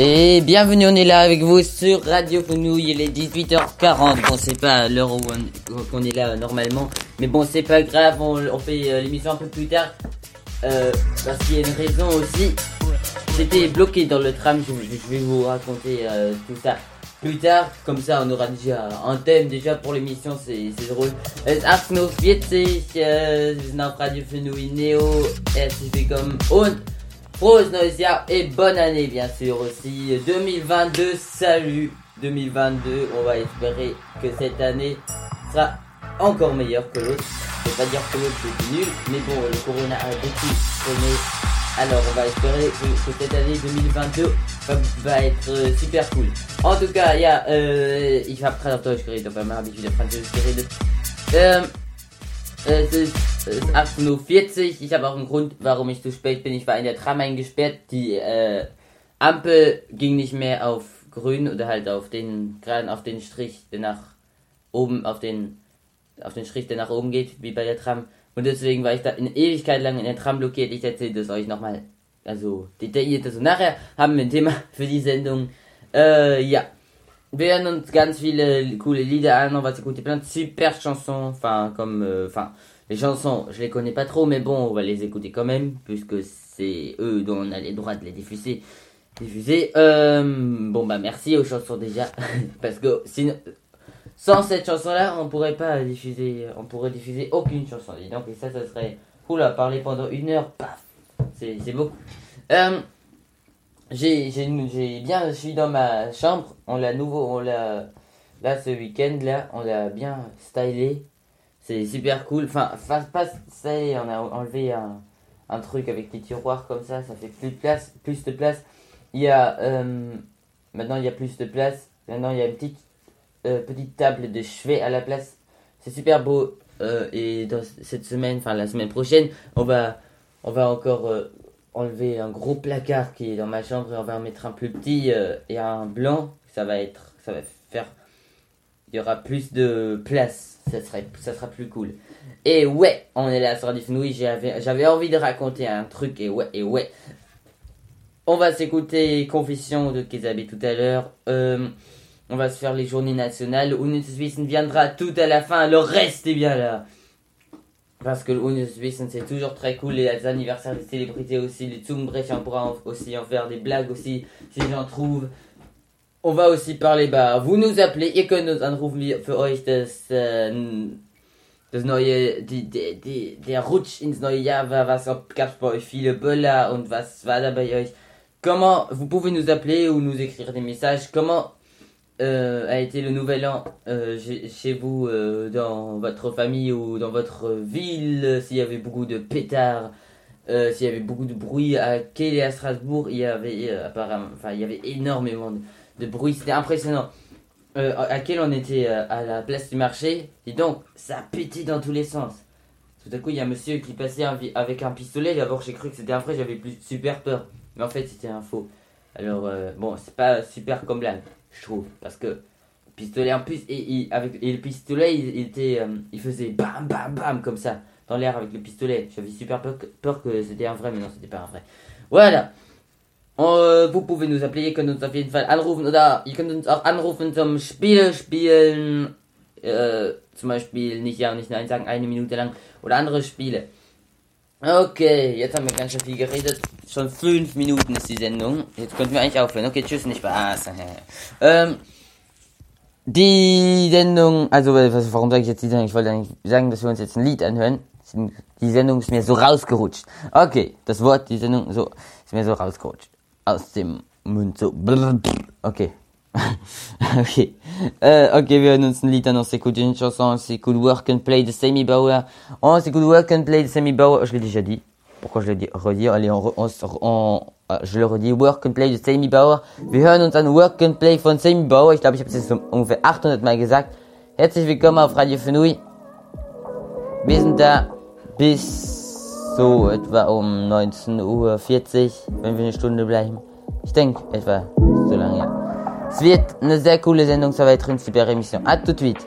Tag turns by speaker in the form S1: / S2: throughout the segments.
S1: Et bienvenue, on est là avec vous sur Radio Fenouil, il est 18h40. Bon, c'est pas l'heure où on- est là normalement, mais bon, c'est pas grave, on, on fait euh, l'émission un peu plus tard. Euh, parce qu'il y a une raison aussi. J'étais bloqué dans le tram, je, je- vais vous raconter euh, tout ça plus tard. Comme ça, on aura déjà un thème déjà pour l'émission, c'est drôle. Es 48, wir sind auf Radio Neo, Neues Jahr et bonne année bien sûr aussi. 2022, salut 2022. On va espérer que cette année sera encore meilleure que l'autre. Je pas dire que l'autre c'était nul, mais bon, le corona a beaucoup sonné. Alors on va espérer que, cette année 2022 va, va être euh, super cool. En tout cas, il y a... Äh, ich habe gerade auf Deutsch es ist, es ist 18.40 Uhr. Ich habe auch einen Grund, warum ich zu spät bin. Ich war in der Tram eingesperrt. Die äh, Ampel ging nicht mehr auf grün oder halt auf den, gerade auf den Strich, der nach oben, auf den, auf den Strich, der nach oben geht, wie bei der Tram. Und deswegen war ich da in Ewigkeit lang in der Tram blockiert. Ich erzähle das euch nochmal, also detailliert. Also nachher haben wir ein Thema für die Sendung. Äh, ja. Hören uns ganz viele coole Lieder an, on va s'écouter plein de super chansons, enfin comme, euh, enfin les chansons je les connais pas trop mais bon on va les écouter quand même puisque c'est eux dont on a les droits de les diffuser. Diffuser. Euh, bon bah merci aux chansons déjà parce que sinon sans cette chanson là on pourrait pas diffuser, on pourrait diffuser aucune chanson. Et donc et ça ça serait cool à parler pendant une heure, paf, c'est c'est beaucoup. Euh, j'ai, bien, je suis dans ma chambre, on l'a nouveau, on l'a, là ce week-end là, on l'a bien stylé, c'est super cool, enfin, enfin, pas, est, on a enlevé un, un truc avec les tiroirs comme ça, ça fait plus de place, plus de place, il y a, euh, maintenant il y a plus de place, maintenant il y a une petite, euh, petite table de chevet à la place, c'est super beau, euh, et cette semaine, enfin la semaine prochaine, on va, on va encore enlever un gros placard qui est dans ma chambre et on va en mettre un plus petit euh, et un blanc. Ça va être, ça va faire, il y aura plus de place. Ça serait, ça sera plus cool. Et ouais, on est là sur Diffnouille. J'avais, j'avais envie de raconter un truc et ouais, et ouais. On va s'écouter Confession de Kezabe tout à l'heure. Euh, on va se faire les journées nationales. Uniswissen viendra tout à la fin. Le reste est bien là. Parce que le Uniswissen c'est toujours très cool. Les anniversaires des célébrités aussi. Les Zoombrechen, on pourra aussi en faire des blagues aussi. Si j'en trouve. On va aussi parler, bah, vous nous appelez, ihr könnt uns anrufen, wir für euch das, äh, das neue, die, die, die, der Rutsch ins neue Jahr war, was gab's bei euch viele Böller und was war da bei euch? Comment, vous pouvez nous appeler ou nous écrire des messages, comment euh, a été le nouvel an euh, chez, vous, euh, dans votre famille ou dans votre ville, s'il y avait beaucoup de pétards, s'il y avait beaucoup de bruit à Kiel et à Strasbourg, il y avait apparemment, enfin il y avait énormément de, bruit, c'était impressionnant. À Kiel on était à la place du marché, et donc ça pétait dans tous les sens. Tout à coup il y a un monsieur qui passait avec un pistolet, d'abord j'ai cru que c'était un vrai, j'avais plus super peur, mais en fait c'était un faux. Alors bon, c'est pas super comme blague, je trouve, parce que pistolet en plus et, il- avec et le pistolet il, il était euh, il faisait bam bam bam comme ça dans l'air avec le pistolet. J'avais super peur que, peur que c'était un vrai mais non c'était pas un vrai. Voilà. Äh, vous pouvez nous appeler ihr könnt uns auf jeden Fall anrufen oder ihr könnt uns auch anrufen zum Spiele spielen äh, zum Beispiel nicht ja und nicht nein sagen eine Minute lang oder andere Spiele. Okay jetzt haben wir ganz schön viel geredet schon fünf Minuten ist die Sendung jetzt könnten wir eigentlich aufhören okay tschüss nicht Spaß ähm, die Sendung, also was, warum sage ich jetzt die Sendung? Ich wollte eigentlich sagen, dass wir uns jetzt ein Lied anhören. Die Sendung ist mir so rausgerutscht. Okay, das Wort, die Sendung, so, ist mir so rausgerutscht. Aus dem Mund, so. Okay. ok. Euh, ok, wir hören uns ein Lied an, on s'écoute une chanson, on s'écoute Work and Play de Sammy Bauer. On s'écoute Work and Play de Sammy Bauer, je l'ai déjà dit. Pourquoi je dit redire Allez, on, on, on, äh, je le redis, Work and Play de Sammy Bauer. Wir hören uns an Work and Play von Sammy Bauer. Ich glaube, ich habe es jetzt ungefähr 800 Mal gesagt. Herzlich willkommen auf Radio Fenui. Wir sind da bis so etwa um 19.40 Uhr, wenn wir eine Stunde bleiben. Ich denke etwa so lange, ja. Es wird eine sehr coole Sendung, ça va être une super émission. À tout de suite.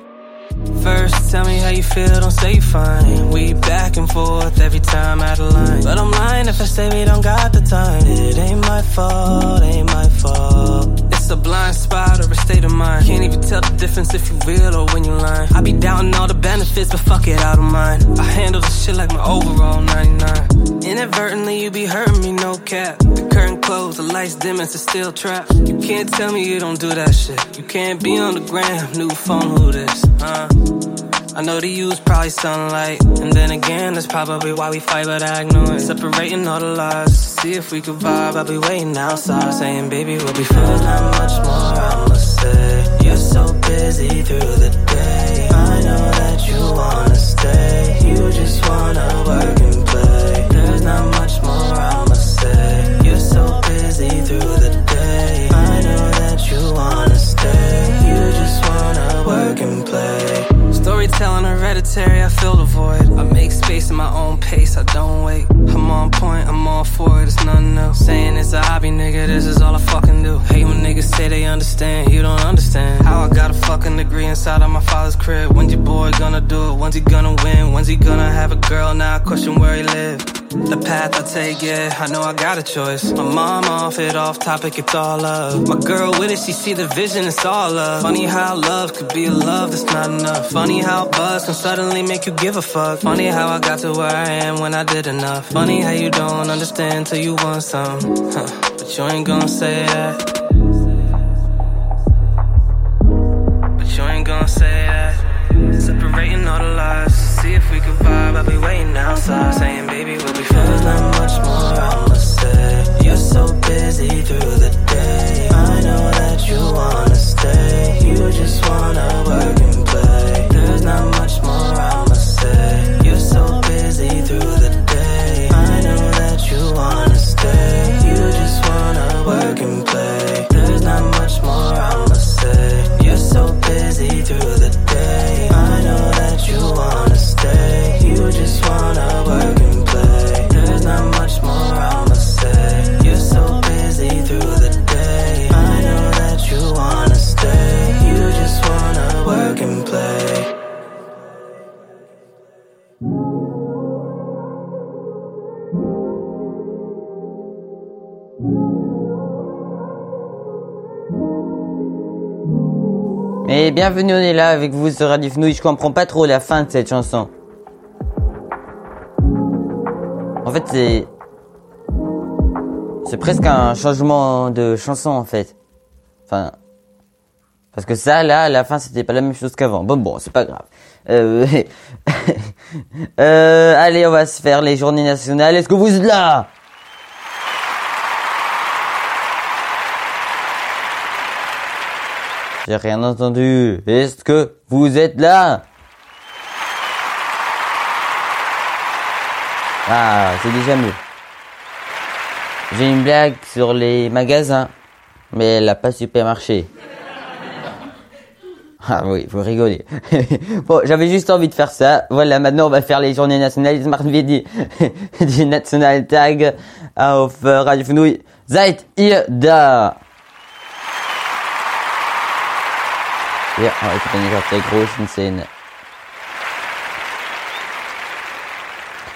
S2: First, tell me how you feel, don't say you fine. We back and forth every time out of line. But I'm lying if I say we don't got the time. It ain't my fault, ain't my fault. It's a blind spot or a state of mind. Can't even tell the difference if you real or when you lying. I be doubting all the benefits, but fuck it, I don't mind. I handle this shit like my overall 99. Inadvertently, you be hurting me, no cap. The curtain closed, the lights dim, it's a steel trap. You can't tell me you don't do that shit. You can't be on the gram, new phone, who this? Huh? I know the use probably sunlight. And then again, that's probably why we fight, but I ignore it. Separating all the lies. See if we could vibe. I'll be waiting outside, saying, baby, we'll be fine. There's not much more I must say. You're so busy through the day. I know that you wanna stay. You just wanna work fill the void. I make space in my own pace, I don't wait. I'm on point, I'm all for it, it's nothing else. Saying it's a hobby, nigga, this is all I fucking do. Hate when niggas say they understand, you don't understand. How I got a fucking degree inside of my father's crib. When's your boy gonna do it? When's he gonna win? When's he gonna have a girl? Now I question where he live. The path I take, yeah, I know I got a choice. My mom off it, off topic, it's all love. My girl with it, she see the vision, it's all love. Funny how love could be a love that's not enough. Funny how buzz can suddenly make you give a fuck. Funny how I got to where I am when I did enough. Funny how you don't understand till you want some. Huh. But you ain't gonna say that. But you ain't say that. Separating all the lies. See if we could vibe. I'll be waiting outside, saying, baby. There's not much more I must say. You're so busy through the day. I know that you wanna stay. You just wanna work
S1: bienvenue, on est là avec vous sur Radio Fenouille. Je comprends pas trop la fin de cette chanson. En fait, c'est. C'est presque un changement de chanson en fait. Enfin. Parce que ça, là, à la fin, c'était pas la même chose qu'avant. Bon, bon, c'est pas grave. Euh... euh, allez, on va se faire les journées nationales. Est-ce que vous êtes là? J'ai rien entendu. Est-ce que vous êtes là? Ah, c'est déjà mieux. J'ai une blague sur les magasins, mais elle n'a pas super marché. Ah oui, vous rigolez. bon, j'avais juste envie de faire ça. Voilà, maintenant on va faire les journées nationales. Machen wir die, die Nationaltage auf äh, Radio Fenouille. Seid ihr da? Ja, heute bin ich auf der großen Szene.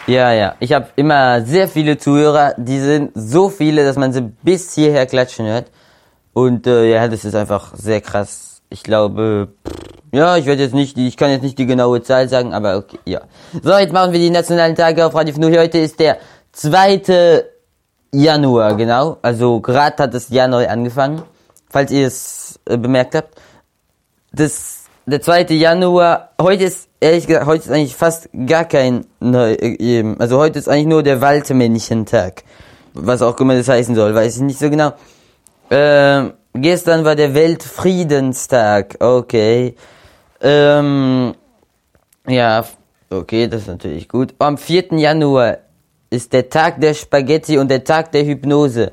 S1: Ja, ja. Ich habe immer sehr viele Zuhörer. Die sind so viele, dass man sie bis hierher klatschen hört. Und äh, ja, das ist einfach sehr krass. Ich glaube, ja, ich werde jetzt nicht, ich kann jetzt nicht die genaue Zahl sagen, aber okay, ja. So, jetzt machen wir die nationalen Tage auf Radio Fnui. Heute ist der 2. Januar, genau. Also gerade hat Jahr neu angefangen, falls ihr es äh, bemerkt habt. Das, der 2. Januar, heute ist, ehrlich gesagt, heute ist eigentlich fast gar kein, neu, äh, also heute ist eigentlich nur der Waldmännchentag. Was auch immer das heißen soll, weiß ich nicht so genau. Ähm, gestern war der Weltfriedenstag, okay. Ähm, ja, okay, das ist natürlich gut. Am 4. Januar ist der Tag der Spaghetti und der Tag der Hypnose.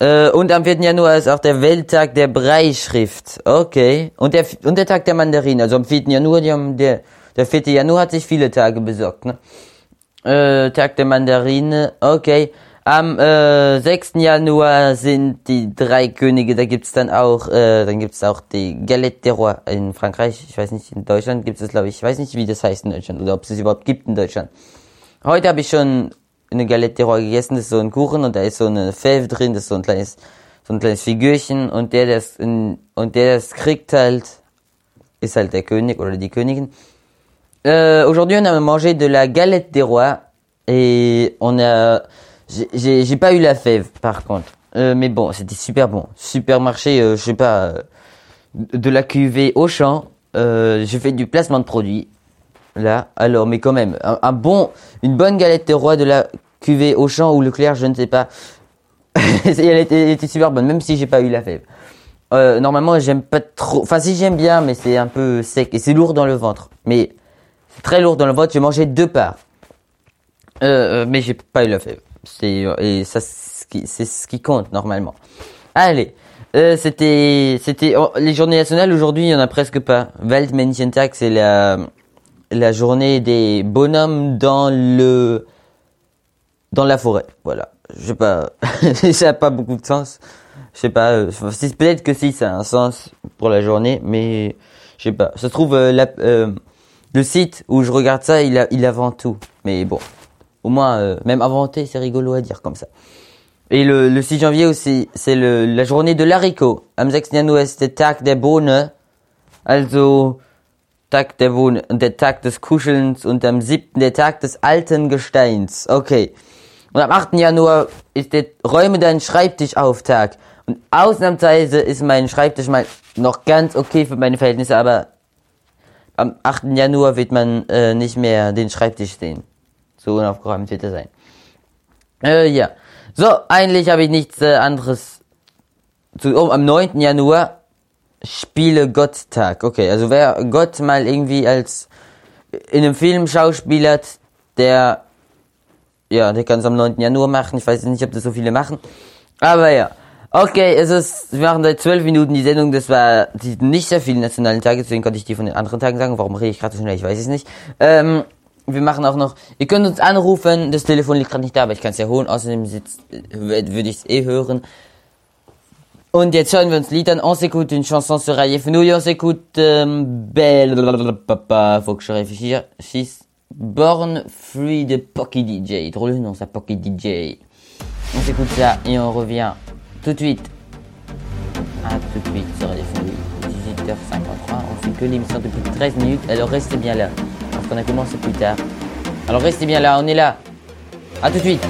S1: Äh, und am 4. Januar ist auch der Welttag der Breischrift. Okay. Und der, und der Tag der Mandarinen. Also am 4. Januar, die haben, der, der 4. Januar hat sich viele Tage besorgt, ne? Äh, Tag der Mandarine. Okay. Am äh, 6. Januar sind die drei Könige, da gibt's dann auch, äh, dann gibt's auch die Galette des Rois in Frankreich. Ich weiß nicht, in Deutschland gibt es glaube ich, ich weiß nicht, wie das heißt in Deutschland oder ob es es überhaupt gibt in Deutschland. Heute habe ich schon eine Galette Rois gegessen, das ist so ein Kuchen und da ist so eine Fève drin, das ist so ein kleines, so ein kleines Figürchen und der das, und der das kriegt halt, ist halt der König oder die Königin. Euh, Aujourd'hui, on a mangé de la galette des rois et on a, j'ai pas eu la fève par contre, Euh, mais bon, c'était super bon, supermarché, euh, je sais pas, euh, de la cuvée Auchan. Euh, je fais du placement de produits là, alors mais quand même, un, bon, une bonne galette des rois de la cuvée Auchan ou Leclerc, je ne sais pas. elle, était, elle était super bonne, même si j'ai pas eu la fève. Euh, normalement, j'aime pas trop. Enfin, si j'aime bien, mais c'est un peu sec et c'est lourd dans le ventre. Mais c'est très lourd dans le ventre. J'ai mangé deux parts, euh, euh, mais j'ai pas eu la fève. C'est et ça, c'est ce qui, compte normalement. Allez, euh, c'était c'était oh, les journées nationales aujourd'hui. Il y en a presque pas. Weltmännchentag, c'est la la journée des bonhommes dans le dans la forêt. Voilà. Je sais pas, ça a pas beaucoup de sens. Je sais pas. euh, Peut-être que si ça a un sens pour la journée, mais je sais pas. Ça se trouve euh, euh, le site où je regarde ça, il a il invente tout. Mais bon, au moins euh, même inventer, c'est rigolo à dire comme ça. Et le, le 6 janvier aussi, c'est la journée de l'haricot. Am 6. Januar ist der Tag der Bohne. Also Tag der Bohne und der Tag des Kuschelns und am 7. der Tag des alten Gesteins. Okay. Und am 8. Januar ist der Räume deinen Schreibtisch auf Tag. Und ausnahmsweise ist mein Schreibtisch mal noch ganz okay für meine Verhältnisse, aber am 8. Januar wird man äh, nicht mehr den Schreibtisch sehen. So unaufgeräumt wird er sein. Äh, ja. So, eigentlich habe ich nichts äh, anderes zu. Oh, am 9. Januar Spiele Gotttag. Okay, also wer Gott mal irgendwie als in einem Film schauspielert, der ja, der kann es am 9. Januar machen. Ich weiß nicht, ob das so viele machen. Aber ja. Okay, es ist, wir machen seit zwölf Minuten die Sendung, das war die nicht sehr viele nationalen Tage, deswegen konnte ich die von den anderen Tagen sagen. Warum rede ich gerade so schnell? Ich weiß es nicht. Ähm, wir machen auch noch, ihr könnt uns anrufen, das Telefon liegt gerade nicht da, aber ich kann es ja holen, außerdem würde ich es eh hören. Und jetzt hören wir uns. On s'écoute une chanson sur Radio Fenouille. On s'écoute euh, Belle... Faut que je réfléchisse. Born Free de Pocky DJ. Drôle le nom ça, Pocky DJ. On s'écoute ça et on revient tout de suite. À tout de suite sur Fenouille. 18h53. On fait que l'émission depuis 13 minutes. Alors restez bien là. Parce qu'on a commencé plus tard. Alors restez bien là, on est là. À tout de suite.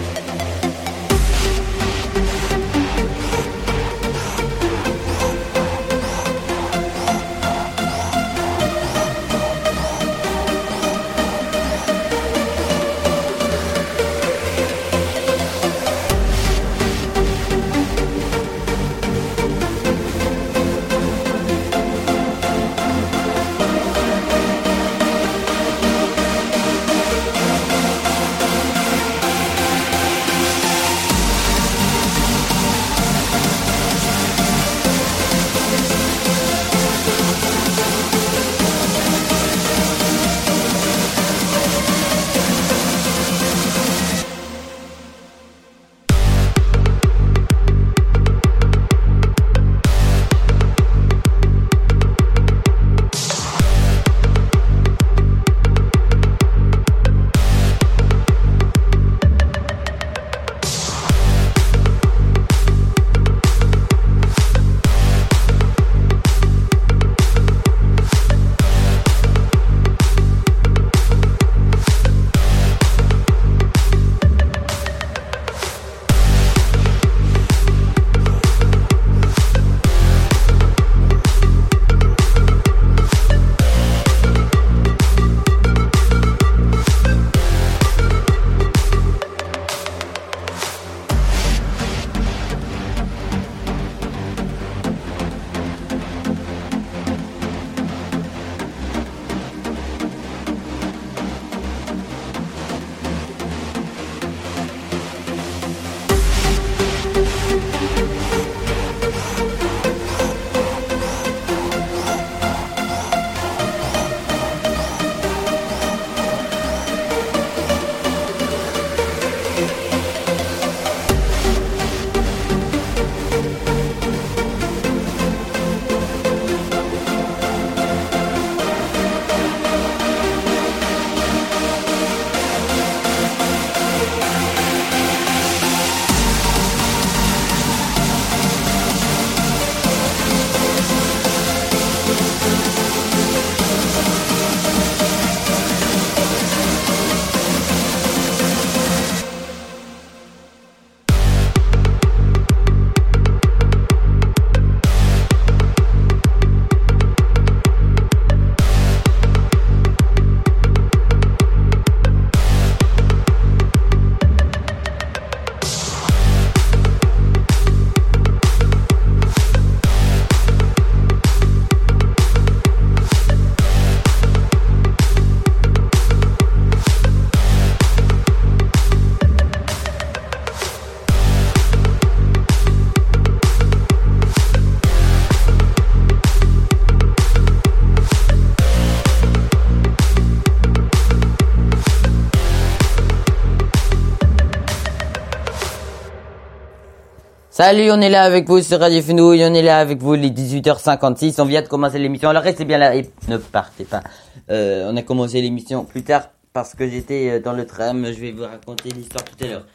S1: Salut, on est là avec vous sur Radio Fenouille, on est là avec vous les 18h56, on vient de commencer l'émission, alors restez bien là et ne partez pas. Euh, on a commencé l'émission plus tard parce que j'étais euh, dans le tram, je vais vous raconter l'histoire tout à l'heure.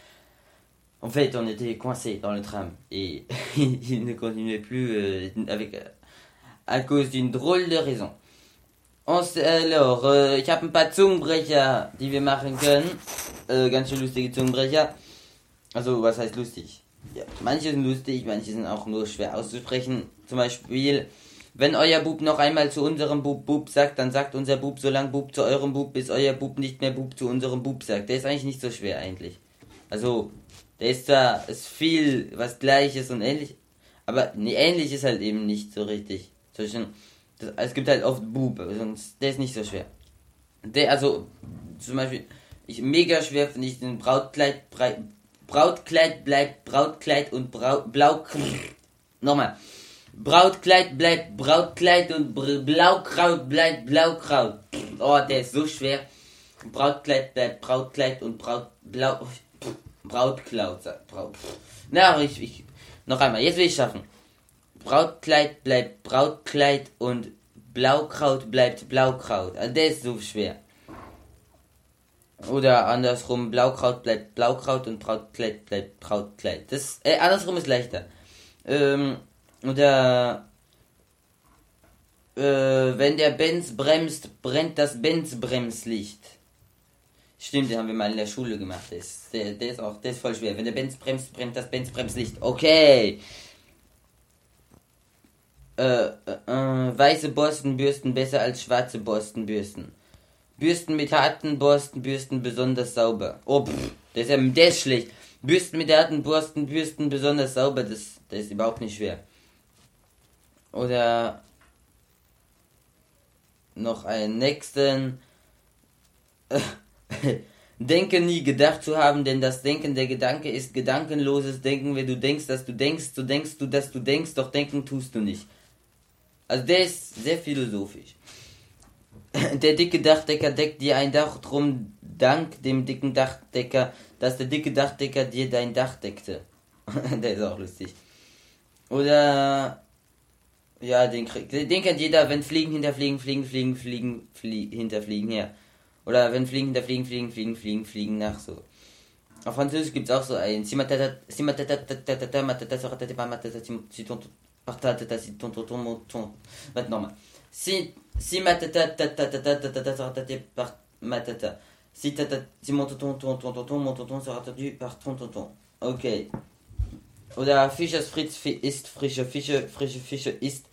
S1: En fait, on était coincé dans le tram et il ne continuait plus euh, avec à cause d'une drôle de raison. Alors. Also, was heißt lustig? Ja, manche sind lustig, manche sind auch nur schwer auszusprechen. Zum Beispiel, wenn euer Bub noch einmal zu unserem Bub Bub sagt, dann sagt unser Bub so lang Bub zu eurem Bub, bis euer Bub nicht mehr Bub zu unserem Bub sagt. Der ist eigentlich nicht so schwer eigentlich. Also, der ist da, ist viel was gleiches und ähnlich. Aber nee, ähnlich ist halt eben nicht so richtig. Zwischen, das, es gibt halt oft Bub, sonst, der ist nicht so schwer. Der, also, zum Beispiel, ich mega schwer finde ich den Brautkleid, Brautkleid bleibt Brautkleid und Brau, Blau, nochmal. Brautkleid bleibt Brautkleid und Br Blaukraut bleibt Blaukraut. Oh, der ist so schwer. Brautkleid bleibt Brautkleid und Braut, Blau, Brautkleid, sagt Braut. Na, ich, ich, noch einmal, jetzt will ich schaffen. Brautkleid bleibt Brautkleid und Blaukraut bleibt Blaukraut. Also der ist so schwer. Oder andersrum, Blaukraut bleibt Blaukraut und Brautkleid bleibt Brautkleid. Das, äh, andersrum ist leichter. Ähm, oder, äh, wenn der Benz bremst, brennt das Benz-Bremslicht. Stimmt, den haben wir mal in der Schule gemacht. Der ist, der, der ist auch, der ist voll schwer. Wenn der Benz bremst, brennt das Benz-Bremslicht. Okay. Äh, äh, äh, weiße Borstenbürsten besser als schwarze Borstenbürsten. Bürsten mit harten Borstenbürsten besonders sauber. Oh, pff, der ist ja der ist schlecht. Bürsten mit harten Borstenbürsten besonders sauber, das, das ist überhaupt nicht schwer. Oder noch einen nächsten. Denke nie gedacht zu haben, denn das Denken der Gedanke ist gedankenloses Denken. Wenn du denkst, dass du denkst, so denkst du, dass du denkst, doch denken tust du nicht. Also der ist sehr philosophisch. Der dicke Dachdecker deckt dir ein Dach drum, dank dem dicken Dachdecker, dass der dicke Dachdecker dir dein Dach deckte. der ist auch lustig. Oder ja, den, den kennt jeder, wenn Fliegen hinter Fliegen, Fliegen, Fliegen, Fliegen, Flie hinter Fliegen her. Oder wenn Fliegen hinter Fliegen, Fliegen, Fliegen, Fliegen, Fliegen nach so. Auf Französisch gibt es auch so ein Warte nochmal. Si, si ma tata tata tata tata tata tata par ma tata. Si tata, si mon tonton, ton ton tonton, mon tonton sera entendu par ton tonton. Okay. Oder Fischers Fritz isst frische Fische, frische Fische isst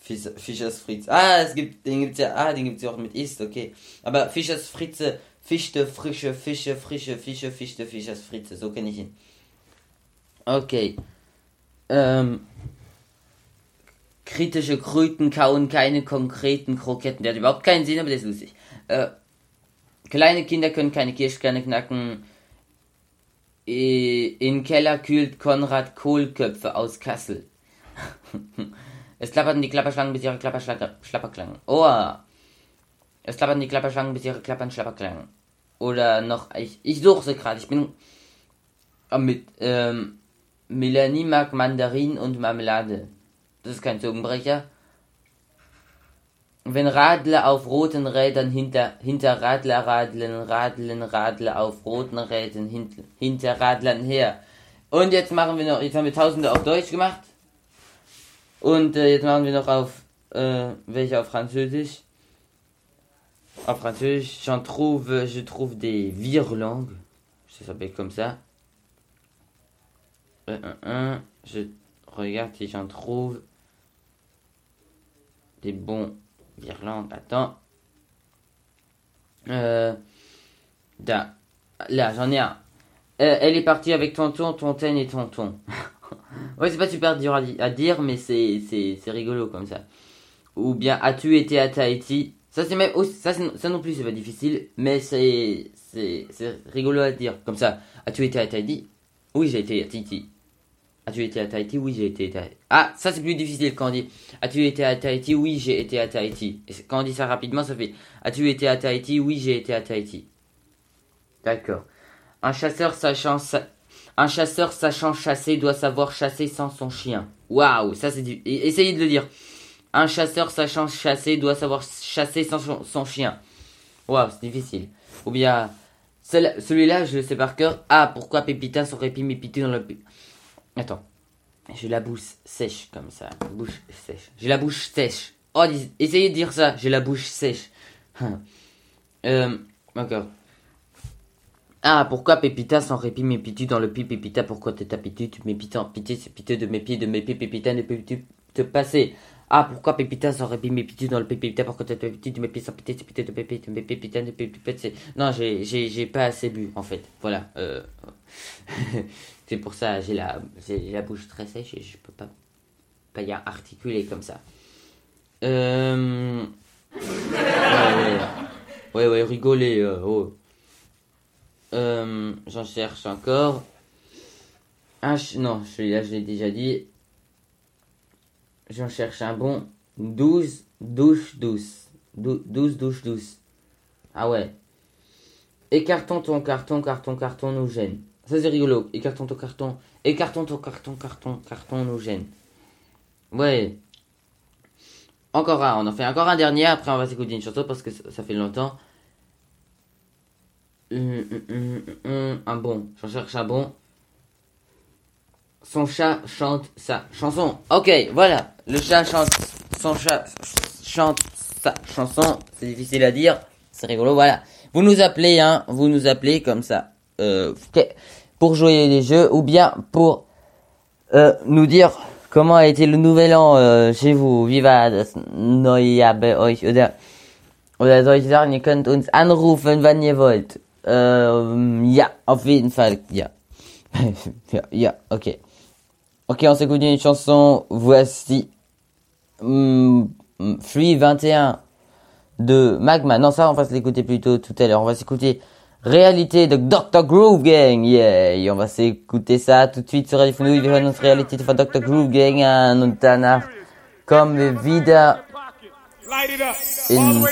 S1: Fisch- Fischers Fritz. Ah, es gibt, den gibt's ja, ah, den gibt's ja auch mit isst, okay. Aber Fischers Fritze, Fischte, frische Fische, frische Fische, Fischte, Fischers Fritze, so kenne ich ihn. Okay. Ähm. Kritische Kröten kauen keine konkreten Kroketten. Der hat überhaupt keinen Sinn, aber der ist lustig. Äh, kleine Kinder können keine Kirschkerne knacken. I- In Keller kühlt Konrad Kohlköpfe aus Kassel. es klapperten die Klapperschlangen, bis ihre Klapperschlange schlapper klangen. Oh. Es klapperten die Klapperschlangen, bis ihre Klappern schlapper klangen. Oder noch, ich, ich suche sie gerade. Ich bin äh, mit, ähm, Melanie mag Mandarin und Marmelade. Das ist kein Zungenbrecher. Wenn Radler auf roten Rädern hinter, hinter Radler radeln, radeln Radler auf roten Rädern hinter, hinter Radlern her. Und jetzt machen wir noch, jetzt haben wir Tausende auf Deutsch gemacht. Und äh, jetzt machen wir noch auf, äh, welche auf Französisch. Auf Französisch, j'en trouve, je trouve des virelangues. Ça s'appelle comme ça. Euh, un, un, je regarde si j'en trouve des bons virlangues. Attends. Euh, da. Là, j'en ai un. Euh, elle est partie avec tonton, tontaine et tonton. ouais, c'est pas super dur à, di- à dire, mais c'est, rigolo comme ça. Ou bien, as-tu été à Tahiti? Ça, c'est même, aussi- ça, ça non plus, c'est pas difficile, mais c'est rigolo à dire. Comme ça, as-tu été à Tahiti? Oui, j'ai été à Tahiti. As-tu été à Tahiti Oui, j'ai été à Tahiti. Ah, ça c'est plus difficile quand on dit As-tu été à Tahiti Oui, j'ai été à Tahiti. Quand on dit ça rapidement, ça fait As-tu été à Tahiti Oui, j'ai été à Tahiti. D'accord. Un chasseur sachant chasser doit savoir chasser sans son chien. Waouh, ça c'est du... e- Essayez de le dire. Un chasseur sachant chasser doit savoir chasser sans son, chien. Waouh, c'est difficile. Ou bien, celui-là, je le sais par cœur. Ah, pourquoi Pépita saurait pu m'épiter dans le... Attends. J'ai la bouche sèche comme ça. Bouche sèche. J'ai la bouche sèche. Oh, essayez de dire ça. J'ai la bouche sèche. euh, encore. Ah, pourquoi Pépita sans répit m'épite dans le pied Pépita, pourquoi t'es tapité Tu m'épites en pitié, c'est pitié de mes pieds, de mes pieds, Pépita ne peut tu te passer? Ah, pourquoi Pépita sans répit m'épite dans le pied Pépita, pourquoi t'es tapité de mes pieds sans pitié, c'est pitié de mes pieds, de mes pieds, Pépita ne peut tu passer? Non, j'ai pas assez bu, en fait. Voilà. Euh... c'est pour ça, j'ai la, j'ai la bouche très sèche et je peux pas, pas y articuler comme ça. Euh... Ouais, ouais. Rigoler. euh, oh. Euh, J'en cherche encore. Ch- non, celui-là, je l'ai déjà dit. J'en cherche un bon. 12 douches douces. Dou- 12 douches douces. Ah ouais. Écartons ton carton, carton, carton nous gêne. Ça c'est rigolo. Écartons ton carton. Écartons ton carton, carton, carton nous gêne. Ouais. Encore un, on en fait encore un dernier, après on va s'écouter une chanson parce que ça, fait longtemps. Hum, hum, hum, un bon, j'en cherche un bon. Son chat chante sa chanson. Ok, voilà. Le chat chante. Son chat chante sa chanson. C'est difficile à dire. C'est rigolo, voilà. Vous nous appelez, hein. Vous nous appelez comme ça. Euh, pour jouer les jeux ou bien pour euh, nous dire comment a été le nouvel an äh, chez vous. Wie war das Neujahr bei euch? Oder, oder soll ich sagen, ihr könnt uns anrufen, wann ihr wollt. Ähm, ja, auf jeden Fall, ja. ja, ja, ok. Ok, on s'écoute une chanson. Voici hum, Free 21 de Magma. Non, ça, on va se l'écouter plutôt tout à l'heure. On va s'écouter Réalité de Dr. Groove Gang. Yeah, on va s'écouter ça tout de suite sur Radio hören uns Realität von Dr. Groove Gang wieder
S3: Light it up.
S1: in.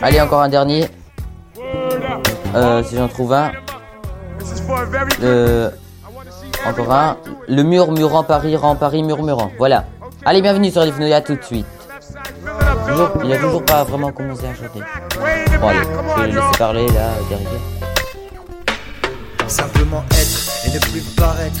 S1: Allez, encore un dernier, euh, si j'en trouve un. Euh, encore un. Le murmurant Paris rend Paris murmurant. Voilà. Allez, bienvenue sur Radio. À tout de suite. Toujours, il a toujours pas vraiment commencé à chanter. Bon, allez, je vais le laisser parler là, derrière.
S4: Simplement être et ne plus paraître.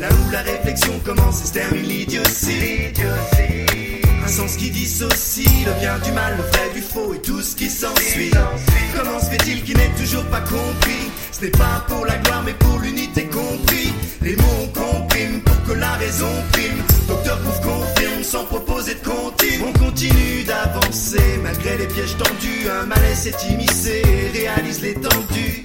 S5: Là où la réflexion commence et se termine l'idiotie. Un sens qui dissocie le bien du mal, le vrai du faux et tout ce qui s'ensuit. Comment se fait-il qu'il n'ait toujours pas compris? Ce n'est pas pour la gloire mais pour l'unité compris. Les mots on comprime pour que la raison prime. Docteur Pouf confirme sans proposer de comptine. On continue d'avancer malgré les pièges tendus. Un malaise s'est immiscé et réalise l'étendue.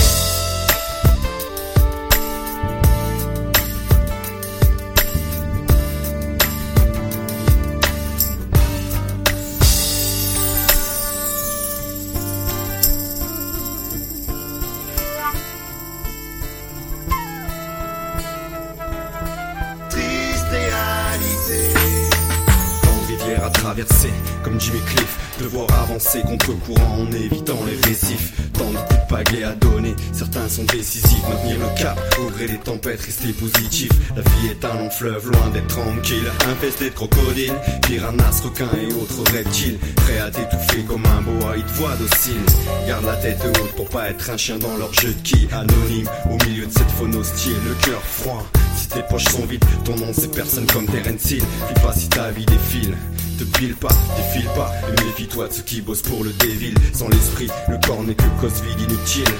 S6: Traverser, comme Jimmy Cliff, devoir avancer contre courant en évitant les récifs. Tant de coups de pagaie à donner, certains sont décisifs, maintenir le cap, au gré des tempêtes, rester positif. La vie est un long fleuve, loin d'être tranquille, infesté de crocodiles, piranhas, requins et autres reptiles, prêts à t'étouffer comme un boa, ils te docile. Garde la tête haute pour pas être un chien dans leur jeu de qui, anonyme, au milieu de cette faune hostile, le cœur froid. Tes poches sont vides, ton nom c'est personne comme Terence Hill. File pas si ta vie défile. Te pile pas, défile pas, et méfie-toi de ceux qui bossent pour le dévil. Sans l'esprit, le corps n'est que cause vide inutile.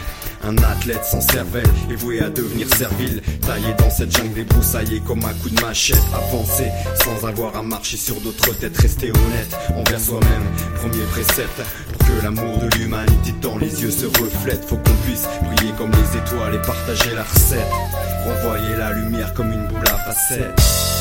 S6: Un athlète sans cervelle est voué à devenir servile. Taillé dans cette jungle débroussaillée comme un coup de machette. Avancer sans avoir à marcher sur d'autres têtes. Rester honnête envers soi-même. Premier précepte pour que l'amour de l'humanité dans les yeux se reflète. Faut qu'on puisse briller comme les étoiles et partager la recette. Renvoyer la lumière comme une boule à facettes.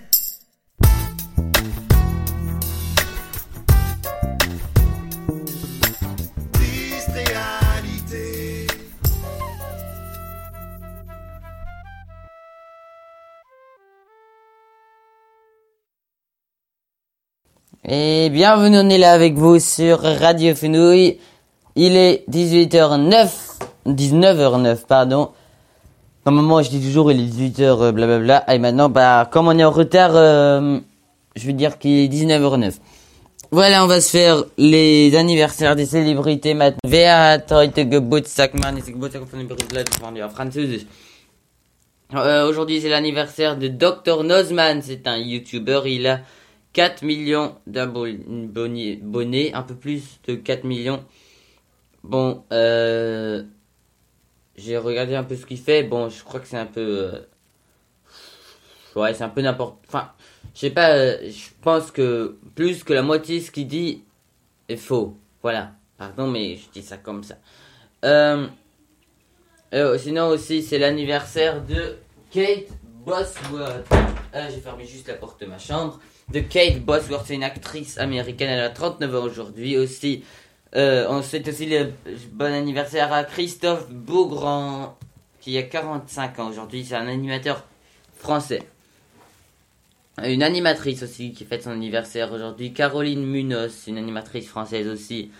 S1: Et bienvenue, on est là avec vous sur Radio Fenouille. Il est 18h09, 19h09, pardon. Normalement, je dis toujours il est 18h, euh, blablabla. Et maintenant, bah, comme on est en retard, euh, je vais dire qu'il est 19h09. Voilà, on va se faire les anniversaires des célébrités maintenant. Wer hat heute Geburtstag? Mann, ist Geburtstag von den berühmten Französisch. Aujourd'hui, c'est l'anniversaire de Dr. Nozman. C'est un YouTuber. Il a 4 millions d'abonnés, un peu plus de 4 millions. Bon, euh, j'ai regardé un peu ce qu'il fait. Bon, je crois que c'est un peu, euh, ouais, c'est un peu n'importe. Enfin, je sais pas. euh, je pense que plus que la moitié de ce qu'il dit est faux. Voilà. Pardon, mais je dis ça comme ça. Euh, sinon aussi, c'est l'anniversaire de Kate Bosworth. Ah, j'ai fermé juste la porte de ma chambre. De Kate Bosworth, c'est une actrice américaine. Elle a 39 ans aujourd'hui aussi. Euh, on souhaite aussi le bon anniversaire à Christophe Beaugrand, qui a 45 ans aujourd'hui. C'est un animateur français. Une animatrice aussi qui fête son anniversaire aujourd'hui. Caroline Munoz, une animatrice française aussi.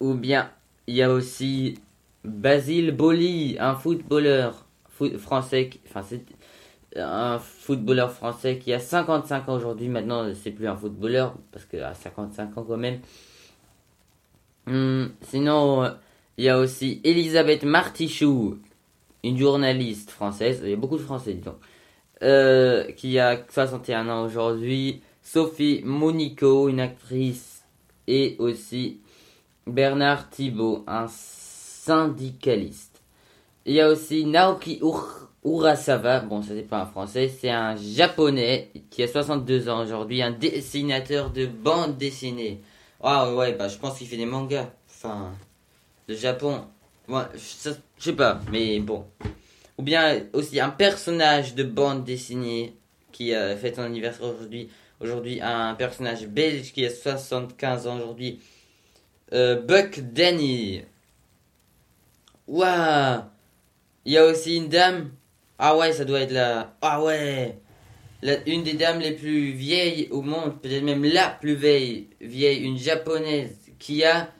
S1: Ou bien, il y a aussi Basile Boli, un footballeur foot- français. qui- Enfin, un footballeur français qui a 55 ans aujourd'hui. Maintenant, c'est plus un footballeur parce qu'à 55 ans quand même. Hum, sinon, il y a aussi Elisabeth Martichoux, une journaliste française. Il y a beaucoup de Français, disons. Euh, qui a 61 ans aujourd'hui. Sophie Monico, une actrice. Et aussi Bernard Thibault, un syndicaliste. Il y a aussi Naoki Ur- Urasawa, bon ça c'est pas un français, c'est un japonais qui a 62 ans aujourd'hui, un dessinateur de bande dessinée. Ah ouais, bah je pense qu'il fait des mangas. Enfin, le Japon, ouais, je sais pas, mais bon. Ou bien aussi un personnage de bande dessinée qui a fait son anniversaire aujourd'hui. Aujourd'hui, un personnage belge qui a 75 ans aujourd'hui. Euh, Buck Denny. Waouh Il y a aussi une dame. Ah ouais, ça doit être la. Ah ouais Une des dames les plus vieilles au monde, peut-être même la plus vieille, vieille, une japonaise qui a.